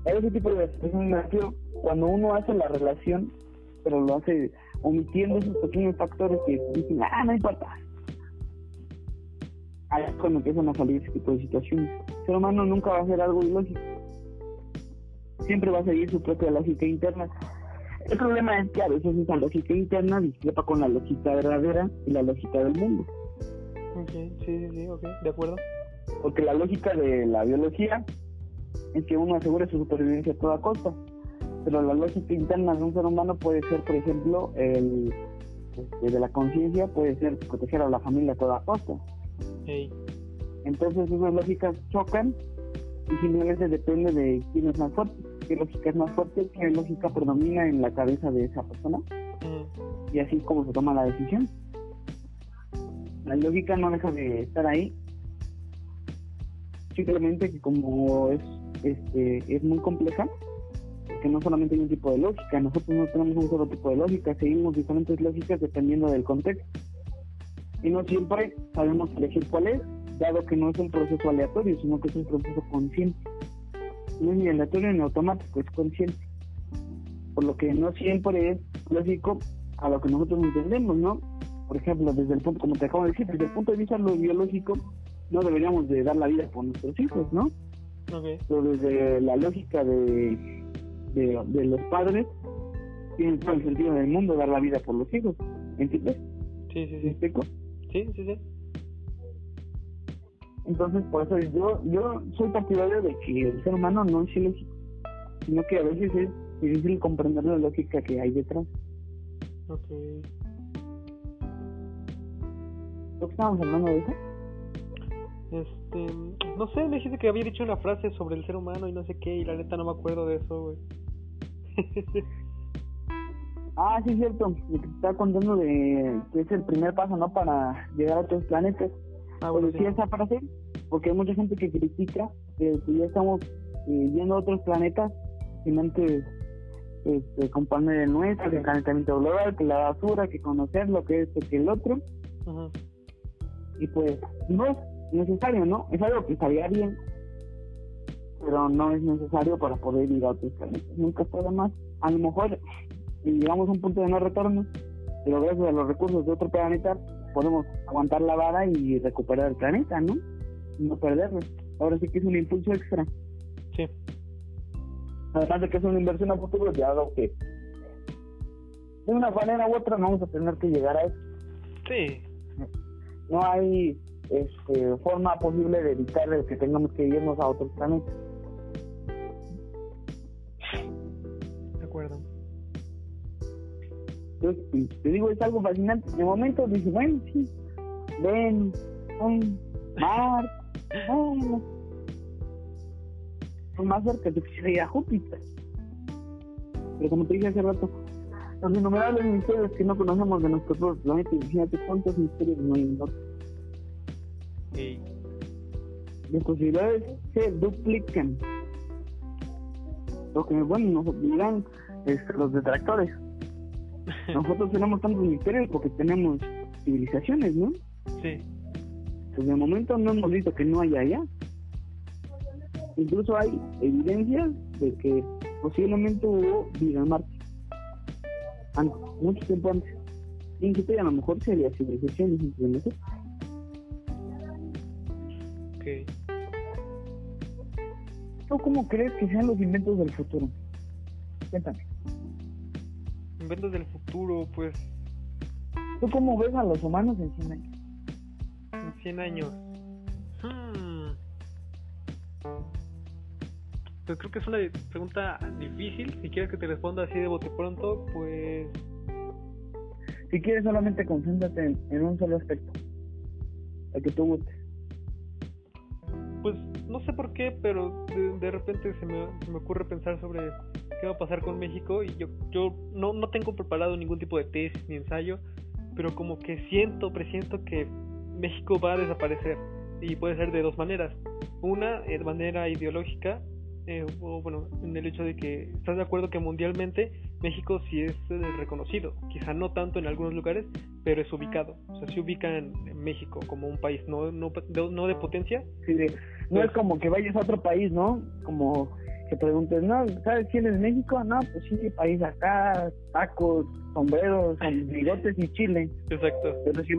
ese tipo de refiero cuando uno hace la relación, pero lo hace omitiendo esos pequeños factores que dicen, ah, no importa. Ahí es cuando empiezan a salir ese tipo de situaciones. El ser humano nunca va a hacer algo ilógico. Siempre va a seguir su propia lógica interna. El problema es que a veces esa lógica interna discrepa con la lógica verdadera y la lógica del mundo. Ok. Sí, sí, sí. Ok. De acuerdo. Porque la lógica de la biología es que uno asegure su supervivencia a toda costa. Pero la lógica interna de un ser humano puede ser, por ejemplo, el este, de la conciencia, puede ser proteger a la familia a toda costa. Entonces esas lógicas chocan y simplemente depende de quién es más fuerte, qué lógica es más fuerte, qué lógica predomina en la cabeza de esa persona Mm. y así es como se toma la decisión. La lógica no deja de estar ahí. simplemente que como es, este, es muy compleja, que no solamente hay un tipo de lógica, nosotros no tenemos un solo tipo de lógica, seguimos diferentes lógicas dependiendo del contexto. Y no siempre sabemos elegir cuál es, dado que no es un proceso aleatorio, sino que es un proceso consciente. No es ni aleatorio ni automático, es consciente. Por lo que no siempre es lógico a lo que nosotros entendemos, ¿no? Por ejemplo, desde el punto, como te acabo de decir, desde el punto de vista lo biológico, no deberíamos de dar la vida por nuestros hijos, ¿no? Pero desde la lógica de, de, los padres, tiene todo el sentido del mundo dar la vida por los hijos, ¿entiendes? Sí, sí, sí. Sí, sí, sí. Entonces, por eso yo, yo soy partidario de que el ser humano no es ilógico, sino que a veces es difícil comprender la lógica que hay detrás. Ok. ¿Por qué estábamos hablando de eso? Este, no sé, me dijiste que había dicho una frase sobre el ser humano y no sé qué, y la neta no me acuerdo de eso, güey. [LAUGHS] ah, sí, es cierto. Me estaba contando de que es el primer paso, ¿no? Para llegar a otros planetas. Ah, bueno, sí. esa frase, porque hay mucha gente que critica que ya estamos eh, yendo a otros planetas, simplemente este, con paneles nuestros, el calentamiento global, que la basura, que conocer lo que es esto, que el otro. Y pues no es necesario, ¿no? Es algo que estaría bien, pero no es necesario para poder ir a otros planetas. Nunca está de más. A lo mejor llegamos a un punto de no retorno, pero gracias a los recursos de otro planeta podemos aguantar la vara y recuperar el planeta, ¿no? No perderlo. Ahora sí que es un impulso extra. Sí. Además de que es una inversión a futuro, ya algo que de una manera u otra vamos a tener que llegar a eso. Sí. No hay este, forma posible de evitar el que tengamos que irnos a otros planetas. De acuerdo. te digo, es algo fascinante. De momento dice, bueno, sí, ven, ven, mar, bueno más cerca de que ir a Júpiter. Pero como te dije hace rato, los innumerables misterios que no conocemos de nuestro propio planeta, imagínate cuántos misterios no hay en otro. Sí. Las posibilidades se duplican. Lo que, bueno, nos dirán este, los detractores. [LAUGHS] Nosotros tenemos tantos misterios porque tenemos civilizaciones, ¿no? Sí. Pues de momento no hemos visto que no haya allá. Incluso hay evidencias de que posiblemente hubo vida en Marte. Antes, mucho tiempo antes. Incluso a lo mejor sería civilizaciones nosotros. Ok. ¿Tú cómo crees que sean los inventos del futuro? Cuéntame. Inventos del futuro, pues. ¿Tú cómo ves a los humanos en 100 años? En 100 años. Hmm. Pues creo que es una pregunta difícil. Si quieres que te responda así de bote pronto, pues. Si quieres, solamente concéntrate en, un solo aspecto. El que tú gustes. Pues no sé por qué, pero de, repente se me, se me, ocurre pensar sobre qué va a pasar con México. Y yo, yo no, no tengo preparado ningún tipo de tesis ni ensayo, pero como que siento, presiento que México va a desaparecer. Y puede ser de dos maneras. Una, de manera ideológica, eh, o bueno, en el hecho de que estás de acuerdo que mundialmente México sí es eh, reconocido, quizá no tanto en algunos lugares, pero es ubicado, o sea, se ubica en, México como un país no, no, de, no de potencia. Sí, no es como que vayas a otro país, ¿no? Como que preguntes, ¿no? ¿Sabes quién es México? No, pues sí, país acá, tacos, sombreros, [LAUGHS] bigotes y chile. Exacto. Pero si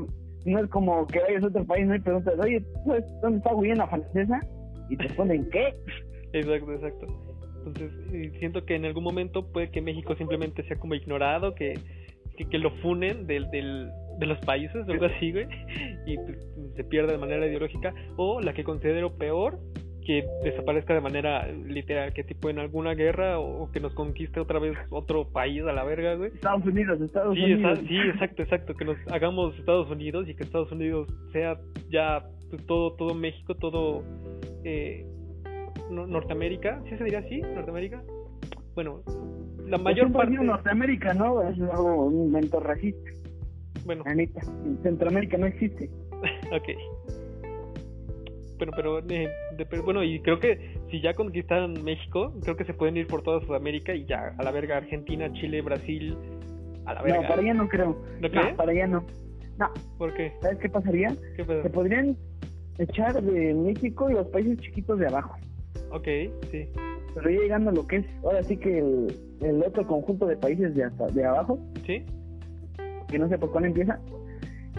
no es como que vayas a otro país ¿no? y preguntas, oye, pues, ¿dónde está Guyana Francesa? Y te responden, ¿qué? [LAUGHS] Exacto, exacto. Entonces, siento que en algún momento puede que México simplemente sea como ignorado, que, que, lo funen del, del, de los países, algo así, güey, y se pierda de manera ideológica, o la que considero peor, que desaparezca de manera literal, que tipo en alguna guerra o, que nos conquiste otra vez otro país a la verga, güey. Estados Unidos, Estados sí, Unidos. sí, exacto, exacto, que nos hagamos Estados Unidos y que Estados Unidos sea ya pues, todo, todo México, todo eh, Norteamérica, ¿sí se diría así? ¿Norteamérica? Bueno, la mayor parte... Norteamérica, ¿no? Es algo, un invento racista. Bueno. En Centroamérica no existe. [LAUGHS] ok. Bueno, pero eh, de, bueno, y creo que si ya conquistan México, creo que se pueden ir por toda Sudamérica y ya a la verga Argentina, Chile, Brasil, a la verga. No, para allá no creo. ¿No No, para allá no. No, ¿Por qué? ¿sabes qué pasaría? Se podrían echar de México y los países chiquitos de abajo. Ok, sí. Pero ya llegando a lo que es, ahora sí que el, el otro conjunto de países de, hasta, de abajo, ¿Sí? que no sé por cuándo empieza,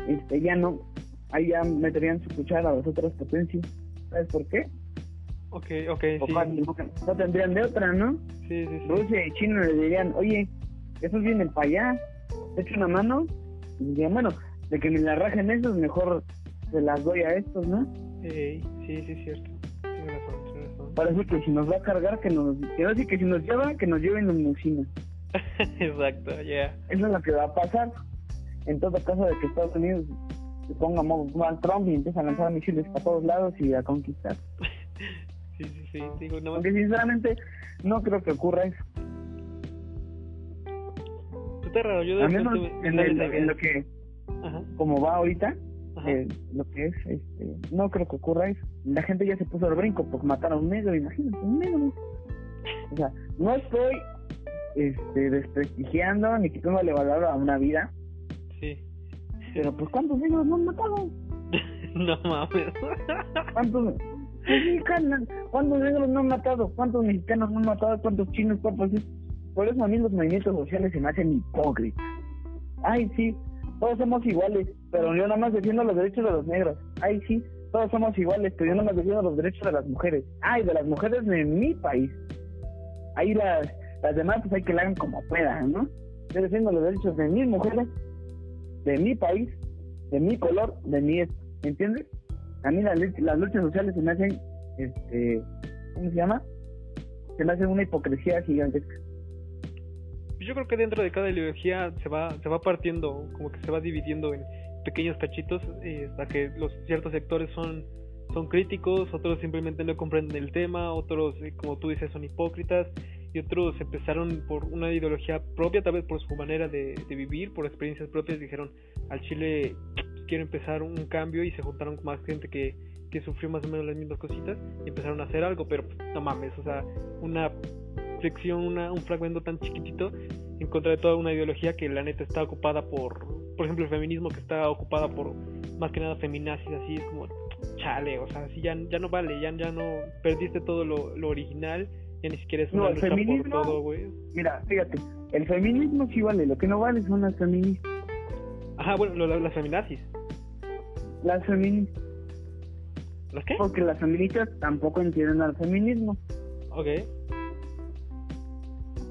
este, ya no, ahí ya meterían su cuchara a las otras potencias. ¿Sabes por qué? Ok, ok, O sí. cuál, no tendrían de otra, ¿no? Sí, sí, sí. Rusia y China le dirían, oye, esos vienen para allá, te echo una mano, y dirían, bueno, de que me la rajen esos, mejor se las doy a estos, ¿no? Sí, sí, es cierto. Razón, razón. Parece que si nos va a cargar, que nos, no sé, que si nos lleva, que nos lleven en limusina. [LAUGHS] Exacto, ya. Eso es lo que va a pasar. En todo caso de que Estados Unidos se ponga Donald Trump y empieza a lanzar misiles para todos lados y a conquistar. [LAUGHS] Sí, sí, sí. Digo, no sinceramente no creo que ocurra eso. Está raro, yo de menos en, el- lo que, Ajá, como va ahorita, eh, lo que es, este, no creo que ocurra eso. La gente ya se puso al brinco por matar a un negro, imagínate, un negro. O sea, no estoy este, desprestigiando ni quitándole valor a una vida, Sí. Pero pues ¿cuántos negros no han matado? [LAUGHS] no mames. ¿Cuántos, pues, ¿cuántos negros no han matado? ¿Cuántos mexicanos no han matado? ¿Cuántos chinos? ¿Cuántos? Por eso a mí los movimientos sociales se me hacen hipócritas. Ay, sí, todos somos iguales, pero yo nada más defiendo los derechos de los negros. Ay, sí, todos somos iguales, pero yo nada más defiendo los derechos de las mujeres. Ay, de las mujeres de mi país. Ahí las, las demás pues hay que la hagan como puedan, ¿no? Yo defiendo los derechos de mis mujeres, de mi país, de mi color, de mi esto, ¿entiendes? A mí las, las luchas sociales se me hacen, este, ¿cómo se llama? Se me hacen una hipocresía gigantesca. Yo creo que dentro de cada ideología se va se va partiendo, como que se va dividiendo en pequeños cachitos, eh, hasta que los ciertos sectores son son críticos, otros simplemente no comprenden el tema, otros, eh, como tú dices, son hipócritas, y otros empezaron por una ideología propia, tal vez por su manera de, vivir, por experiencias propias, dijeron, al Chile pues, quiero empezar un cambio, y se juntaron con más gente que, que sufrió más o menos las mismas cositas, y empezaron a hacer algo, pero pues, no mames, o sea, una sección, una, un fragmento tan chiquitito en contra de toda una ideología que la neta está ocupada por, por ejemplo, el feminismo que está ocupada por más que nada feminazis, así es como, chale, o sea, así ya, ya no vale, ya, ya no, perdiste todo lo, lo original, ya ni siquiera es No, el lucha feminismo- por todo, güey. Mira, fíjate, el feminismo sí vale, lo que no vale son las feministas. Ajá, bueno, lo- las feminazis. Las feministas, ¿Las qué? porque las feministas tampoco entienden al feminismo. Ok,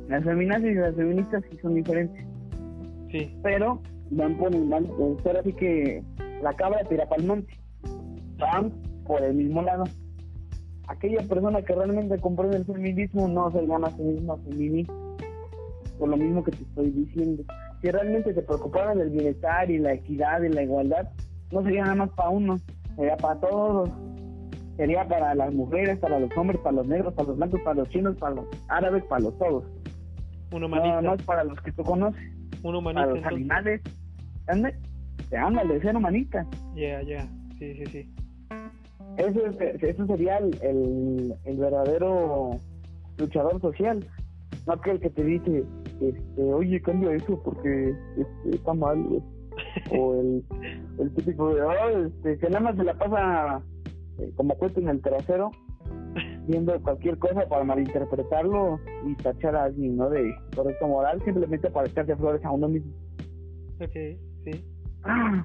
Las feminazis y las feministas sí son diferentes, sí, pero van por van, pues, ahora sí que la cabra tira para el monte. Van por el mismo lado. Aquella persona que realmente comprende el feminismo no se llama a sí misma feminista. Por lo mismo que te estoy diciendo. Si realmente se preocuparan del bienestar y la equidad y la igualdad, no sería nada más para uno, sería para todos. Sería para las mujeres, para los hombres, para los negros, para los blancos, para los chinos, para los árabes, para los todos. un No, humanista, no es para los que tú conoces, un para humanista, los entonces. animales. Ándale, ser humanista. Ya, ya, sí, sí, sí. Eso, es- eso sería el, el, el verdadero luchador social. No aquel que te dice, este, oye, cambia eso porque este, está mal. güey". [LAUGHS] O el, el típico de, "Oh, este, que nada más se la pasa eh, como cuento en el trasero, viendo cualquier cosa para malinterpretarlo y tachar a alguien, ¿no? De correcto moral, simplemente para echarse flores a uno mismo. Ok, sí. Ah.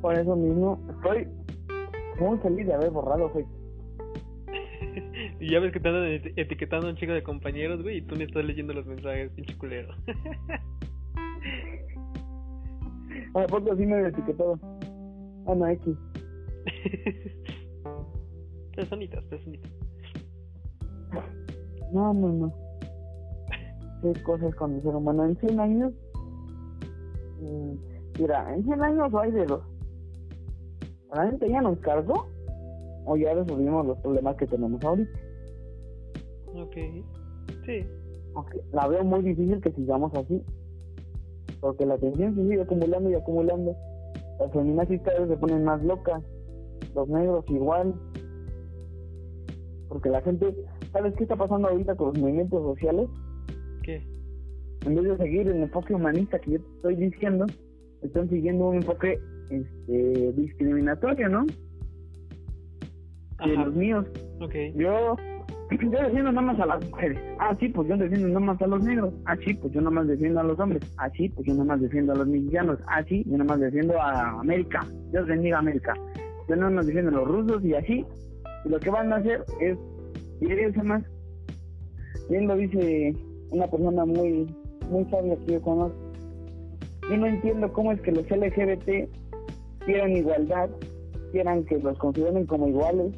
Por eso mismo estoy muy feliz de haber borrado Facebook. [LAUGHS] y ya ves que te andan eti- etiquetando a un chico de compañeros, güey, y tú ni estás leyendo los mensajes, pinche culero. [LAUGHS] A poco así me etiquetado. Ana X. [LAUGHS] personitas, personitas. No, no, no. Qué cosas con el ser humano. En 100 años. mm, mira, en 100 años hay de dos. La gente ya nos cargó o ya resolvimos los problemas que tenemos ahorita. Ok, sí. Aunque la veo muy difícil que sigamos así. Porque la tensión se sigue acumulando y acumulando. Las feminazis cada vez se ponen más locas. Los negros igual. Porque la gente, ¿sabes qué está pasando ahorita con los movimientos sociales? ¿Qué? En vez de seguir el enfoque humanista que yo te estoy diciendo, están siguiendo un enfoque este, discriminatorio, ¿no? De Ajá. los míos. Ok. Yo, [CLEARS THROAT] yo defiendo nada más a las mujeres. Ah, sí, pues yo defiendo nada más a los negros. Ah, sí, pues yo nada más defiendo a los hombres. Ah, sí, pues yo nada más defiendo a los mexicanos. Ah, sí, yo nada más defiendo a América. Dios bendiga a América. Yo nada más defiendo a los rusos y así. Y lo que van a hacer es dividirse más. Bien lo dice una persona muy, muy sabia que yo conozco. Yo no entiendo cómo es que los LGBT quieran igualdad, quieran que los consideren como iguales.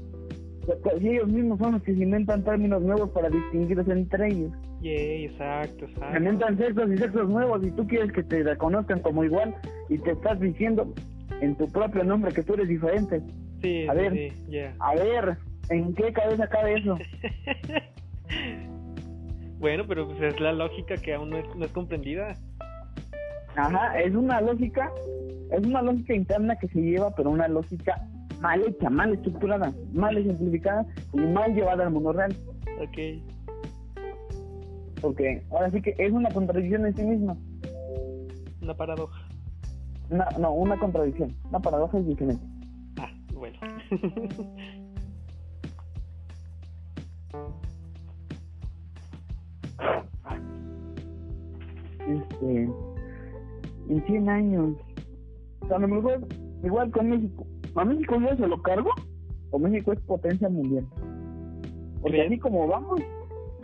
Porque Si ellos mismos son los que se inventan términos nuevos para distinguirse entre ellos. Yay, exacto, Se exacto. inventan sexos y sexos nuevos y tú quieres que te reconozcan como igual y te estás diciendo en tu propio nombre que tú eres diferente. Sí, A sí, ver. sí. A ver, ¿en qué cabeza cabe eso? [LAUGHS] bueno, pero pues es la lógica que aún no es, no es comprendida. Ajá, es una lógica, es una lógica interna que se lleva, pero una lógica mal hecha, mal estructurada, mal ejemplificada y mal llevada al mundo real. Ok. Porque ahora sí que es una contradicción en sí misma. Una paradoja. Una, no, una contradicción. Una paradoja es diferente. Ah, bueno. [LAUGHS] Este, en 100 años. A lo mejor, igual con México. ¿A México ya se lo cargo? ¿O México es potencia mundial? Porque así como vamos,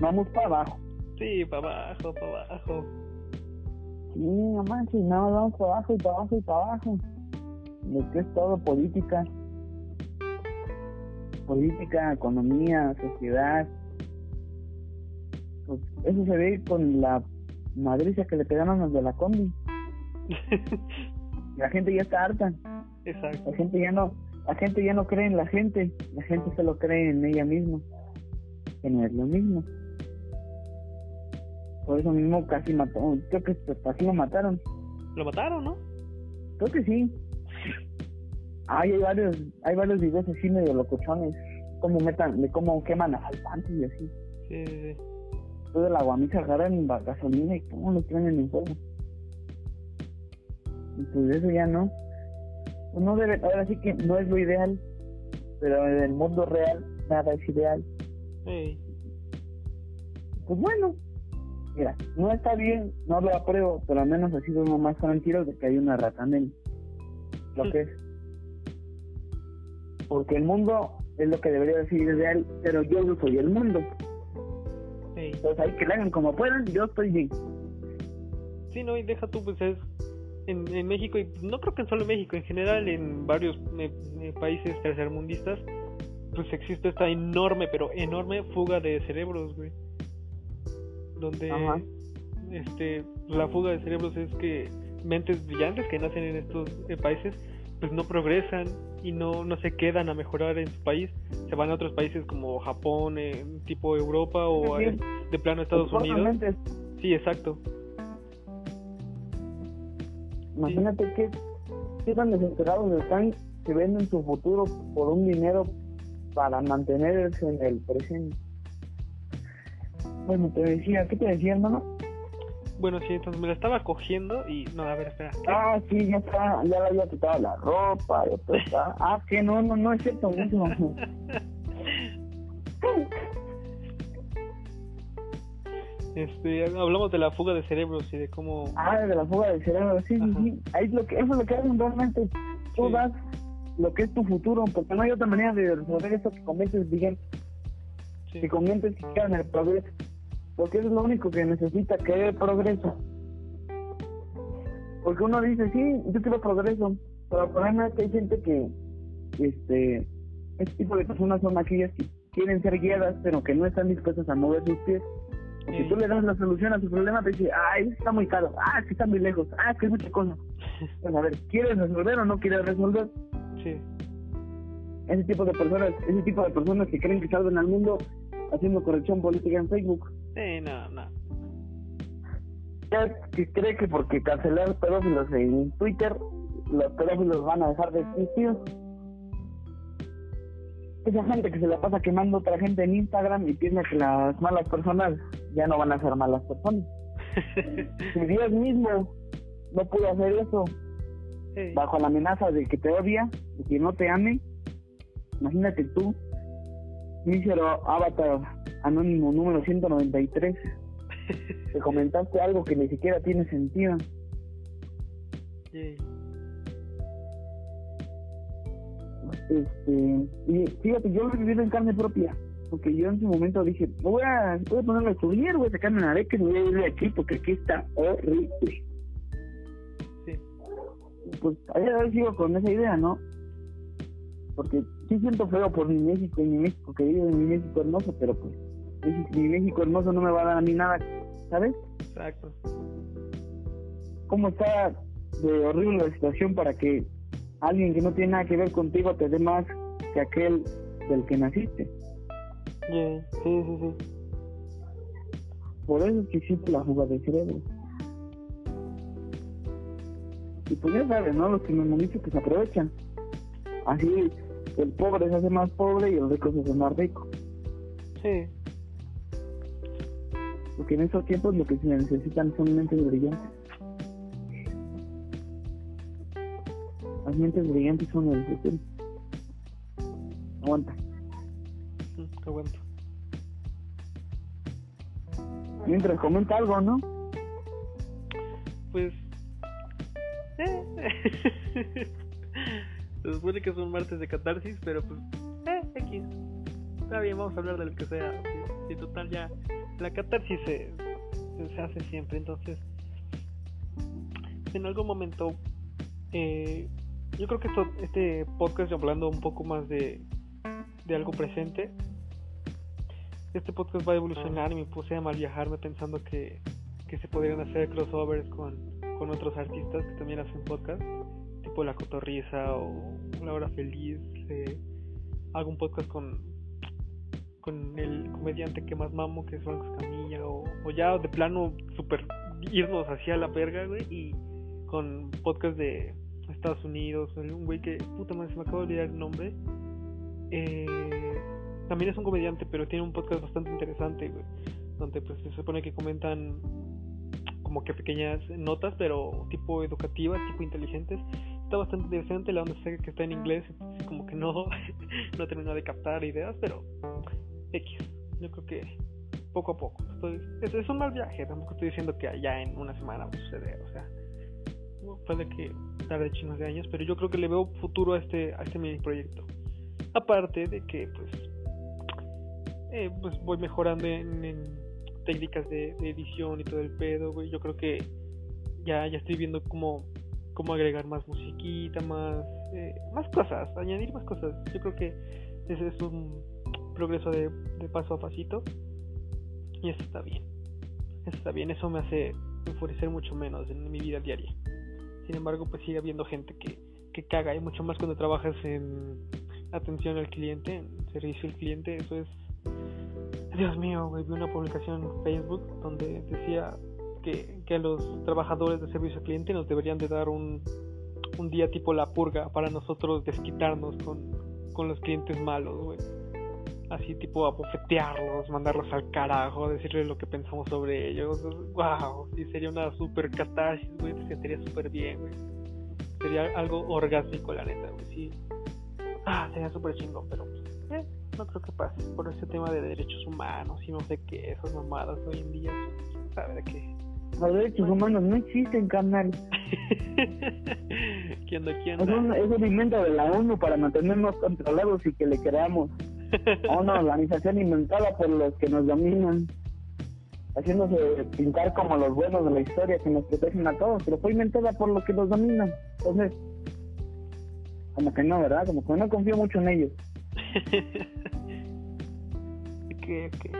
vamos para abajo. sí, para abajo, para abajo. Sí, no manches, no, vamos para abajo y para abajo y para abajo. Lo que es todo política. Política, economía, sociedad. Pues eso se ve con la madriza que le pegaron los de la combi. [LAUGHS] La gente ya está harta. exacto. La gente ya no, la gente ya no cree en la gente. La gente se lo cree en ella misma. Que no es lo mismo. Por eso mismo casi mató. Creo que casi lo mataron. Lo mataron, ¿no? Creo que sí. Ay, hay varios, hay varios videos así medio locochones, cómo metan, de cómo queman asaltantes y así. Sí, sí, sí. Toda la guamisa agarran gasolina y cómo lo prenden en fuego. Y pues eso ya no. Pues no debe, ahora sí que no es lo ideal, pero en el mundo real nada es ideal. Ey, Pues bueno, mira, no está bien, no lo apruebo, pero al menos así uno más tranquilo de que hay una rata en él. Lo que es. Porque el mundo es lo que debería decir ideal, pero yo no soy el mundo. ey. Entonces hay que le hagan como puedan, yo estoy bien. Sí, no, y deja tú, pues es en, en México, y no creo que en solo en México, en general en varios eh, eh, países tercermundistas, pues existe esta enorme, pero enorme fuga de cerebros, güey. Donde, Ajá. este, la fuga de cerebros es que mentes brillantes que nacen en estos eh, países, pues no progresan y no, no se quedan a mejorar en su país, se van a otros países como Japón, eh, tipo Europa o Sí, sí. de plano Estados Unidos. Sí, exacto. Imagínate qué, qué tan desesperados están que venden su futuro por un dinero para mantenerse en el presente. Bueno, te decía, ¿qué te decía, hermano? Bueno, sí, entonces me la estaba cogiendo y... No, a ver, espera. ¿qué? Ah, sí, ya está, ya le había quitado la ropa, ya está. Ah, que no, no, no es cierto, mismo. [LAUGHS] Este, hablamos de la fuga de cerebros y de cómo... Ah, de la fuga del cerebro, sí, sí, Ajá. sí. Ahí lo que, eso es lo que hacen realmente. Tú Sí. das lo que es tu futuro, porque no hay otra manera de resolver eso que comentes bien, Sí, que que quieran el progreso. Porque eso es lo único que necesita, que el progreso. Porque uno dice, sí, yo quiero progreso, pero el problema es que hay gente que, este, este tipo de personas son aquellas que quieren ser guiadas, pero que no están dispuestas a mover sus pies. Sí. tú le das la solución a su problema, te dice, ay, está muy caro, ah, es que está muy lejos, ah, es que es mucha cosa. [LAUGHS] Pues a ver, ¿quieres resolver o no quieres resolver? sí, Ese tipo de personas, ese tipo de personas que creen que salven al mundo haciendo corrección política en Facebook. sí, no, no. Que cree que porque cancelar pedófilos en Twitter, los pedófilos van a dejar de existir. Esa gente que se la pasa quemando a otra gente en Instagram y piensa que las malas personas ya no van a ser malas personas. [LAUGHS] si Dios mismo no pudo hacer eso bajo la amenaza de que te odia, de que no te ame, imagínate tú, mísero avatar anónimo número 193, te [LAUGHS] comentaste algo que ni siquiera tiene sentido. Este, y fíjate, yo lo he vivido en carne propia, porque yo en su momento dije, voy a, voy a ponerme a estudiar, voy a sacarme una beca y voy a ir de aquí porque aquí está horrible. Sí. Pues a día sigo con esa idea, ¿no? Porque sí siento feo por mi México y mi México querido y mi México hermoso, pero pues mi México hermoso no me va a dar a mí nada, ¿sabes? Exacto. ¿Cómo está de horrible la situación para que alguien que no tiene nada que ver contigo te dé más que aquel del que naciste. Sí, sí, sí. Por eso es que existe la jugada de cerebro. Y pues ya sabes, ¿no? Los que me dicho que se aprovechan. Así el pobre se hace más pobre y el rico se hace más rico. Sí. Porque en esos tiempos lo que se necesitan son mentes brillantes. Las mentes brillantes son el futuro. Aguanta. Mm, aguanta. Mientras comenta algo, ¿no? Pues. Eh. [LAUGHS] Se supone que es un martes de catarsis, pero pues. Eh, X. Está bien, vamos a hablar de lo que sea. Sí, total, ya. La catarsis se, se hace siempre, entonces. En algún momento. Eh, yo creo que esto, este podcast, hablando un poco más de, de algo presente, este podcast va a evolucionar y me puse a mal viajarme pensando que, que se podrían hacer crossovers con, con otros artistas que también hacen podcast, tipo La Cotorriza o La Hora Feliz. Eh, hago un podcast con, con el comediante que más mamo, que es Franco Camilla, o, o ya de plano super irnos hacia la verga, güey, y con podcast de Estados Unidos, un güey que, puta madre, se me acaba de olvidar el nombre. Eh, también es un comediante, pero tiene un podcast bastante interesante, güey, donde pues se supone que comentan como que pequeñas notas, pero tipo educativas, tipo inteligentes. Está bastante interesante, la onda que está en inglés, entonces como que no, [LAUGHS] no termino de captar ideas, pero X, yo creo que poco a poco. Estoy, es, es un mal viaje, tampoco estoy diciendo que allá en una semana va a suceder, o sea, puede que tarde chinos de años, pero yo creo que le veo futuro a este, a este mini proyecto. Aparte de que pues, eh, pues voy mejorando en, técnicas de, edición y todo el pedo, güey. Yo creo que ya, ya estoy viendo cómo, cómo agregar más musiquita, más, eh, más cosas, añadir más cosas. Yo creo que ese es un progreso de, de paso a pasito. Y eso está bien. Eso está bien, eso me hace enfurecer mucho menos en mi vida diaria. Sin embargo, pues sigue habiendo gente que, que caga y mucho más cuando trabajas en atención al cliente, en servicio al cliente. Eso es. Dios mío, güey. Vi una publicación en Facebook donde decía que, que a los trabajadores de servicio al cliente nos deberían de dar un, un día tipo la purga para nosotros desquitarnos con, con los clientes malos, güey así tipo abofetearlos, mandarlos al carajo, decirles lo que pensamos sobre ellos. Wow, sí sería una super catarsis, güey, te sentiría súper bien, güey. Sería algo orgánico, la neta, güey, sí. Ah, sería súper chingón, pero pues, eh, no creo que pase por ese tema de derechos humanos y no sé qué, esas mamadas hoy en día, ¿sabe de qué? Los derechos humanos no existen, carnal. [LAUGHS] ¿Quién de quién? Es un, es un invento de la ONU para mantenernos controlados y que le creamos una organización inventada por los que nos dominan, haciéndose pintar como los buenos de la historia que nos protegen a todos, pero fue inventada por los que nos dominan. Entonces, como que no, ¿verdad? Como que no confío mucho en ellos. [LAUGHS] ¿Qué, qué?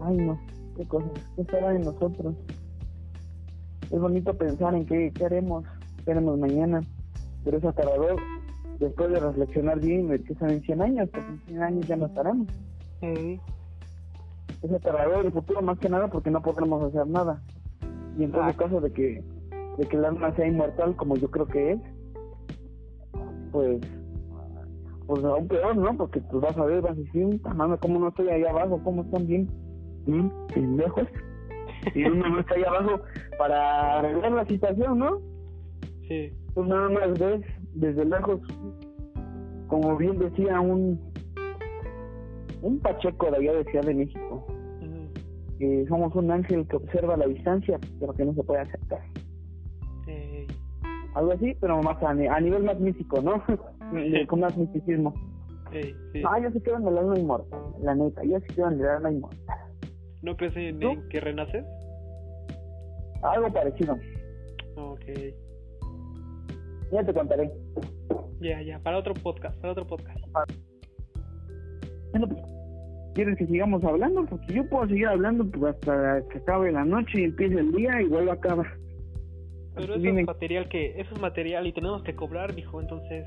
Ay, no, qué cosas, qué será de nosotros. Es bonito pensar en qué, queremos, queremos mañana, pero es aterrador después de reflexionar bien, que son en 100 años, porque en 100 años ya no estaremos. Es aterrador el futuro más que nada porque no podremos hacer nada. Y en todo ah. caso de que, de que el alma sea inmortal como yo creo que es, pues pues aún peor, ¿no? Porque pues vas a ver, vas a decir, mami, ¿cómo no estoy allá abajo? ¿Cómo están bien? Bien, lejos. [LAUGHS] Y uno no está allá abajo para arreglar la situación, ¿no? Sí. Pues nada más ves desde lejos, como bien decía un un Pacheco de allá de Ciudad de México, que somos un ángel que observa la distancia, pero que no se puede aceptar. Algo así, pero más a, nivel más místico, ¿no? [LAUGHS] Con más misticismo. Ah, yo se quedo en el alma inmortal, la neta, yo se quedo en el alma inmortal. ¿No crees en, que renaces? Algo parecido. Ok. Ya te contaré. Ya, ya, para otro podcast, para otro podcast. Bueno, pues, ¿quieres que sigamos hablando? Porque yo puedo seguir hablando pues, hasta que acabe la noche y empiece el día y vuelva a acabar. Pero eso es material que, eso es material y tenemos que cobrar, dijo, entonces.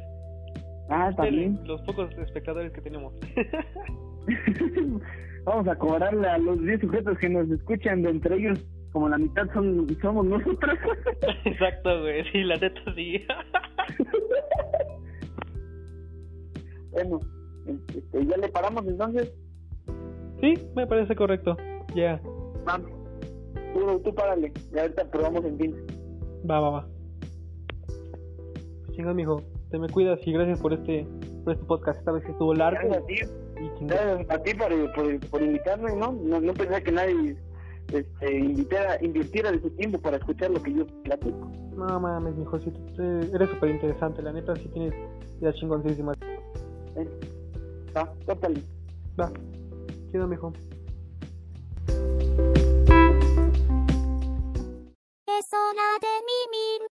Ah, también. Los pocos espectadores que tenemos. [LAUGHS] Vamos a cobrarle a los 10 sujetos que nos escuchan, de entre ellos, como la mitad son somos nosotros. [LAUGHS] Exacto, güey, sí, la neta sí. [LAUGHS] bueno, este, ¿ya le paramos entonces? Sí, me parece correcto. Ya. Vamos. Tú, tú párale, y ahorita probamos en fin. Va, va, va. Chinga, mijo. Te me cuidas y gracias por este, por este podcast. Esta vez estuvo largo. Gracias a ti. Gracias a ti por, por, por, invitarme, ¿no? ¿no? No pensé que nadie este, invitara, invirtiera de su tiempo para escuchar lo que yo platico. No mames, mijo. Si tú, eres súper interesante. La neta, si tienes ideas chingoncísimas. Eh, va. Va. Chido, mijo. Es hora de mi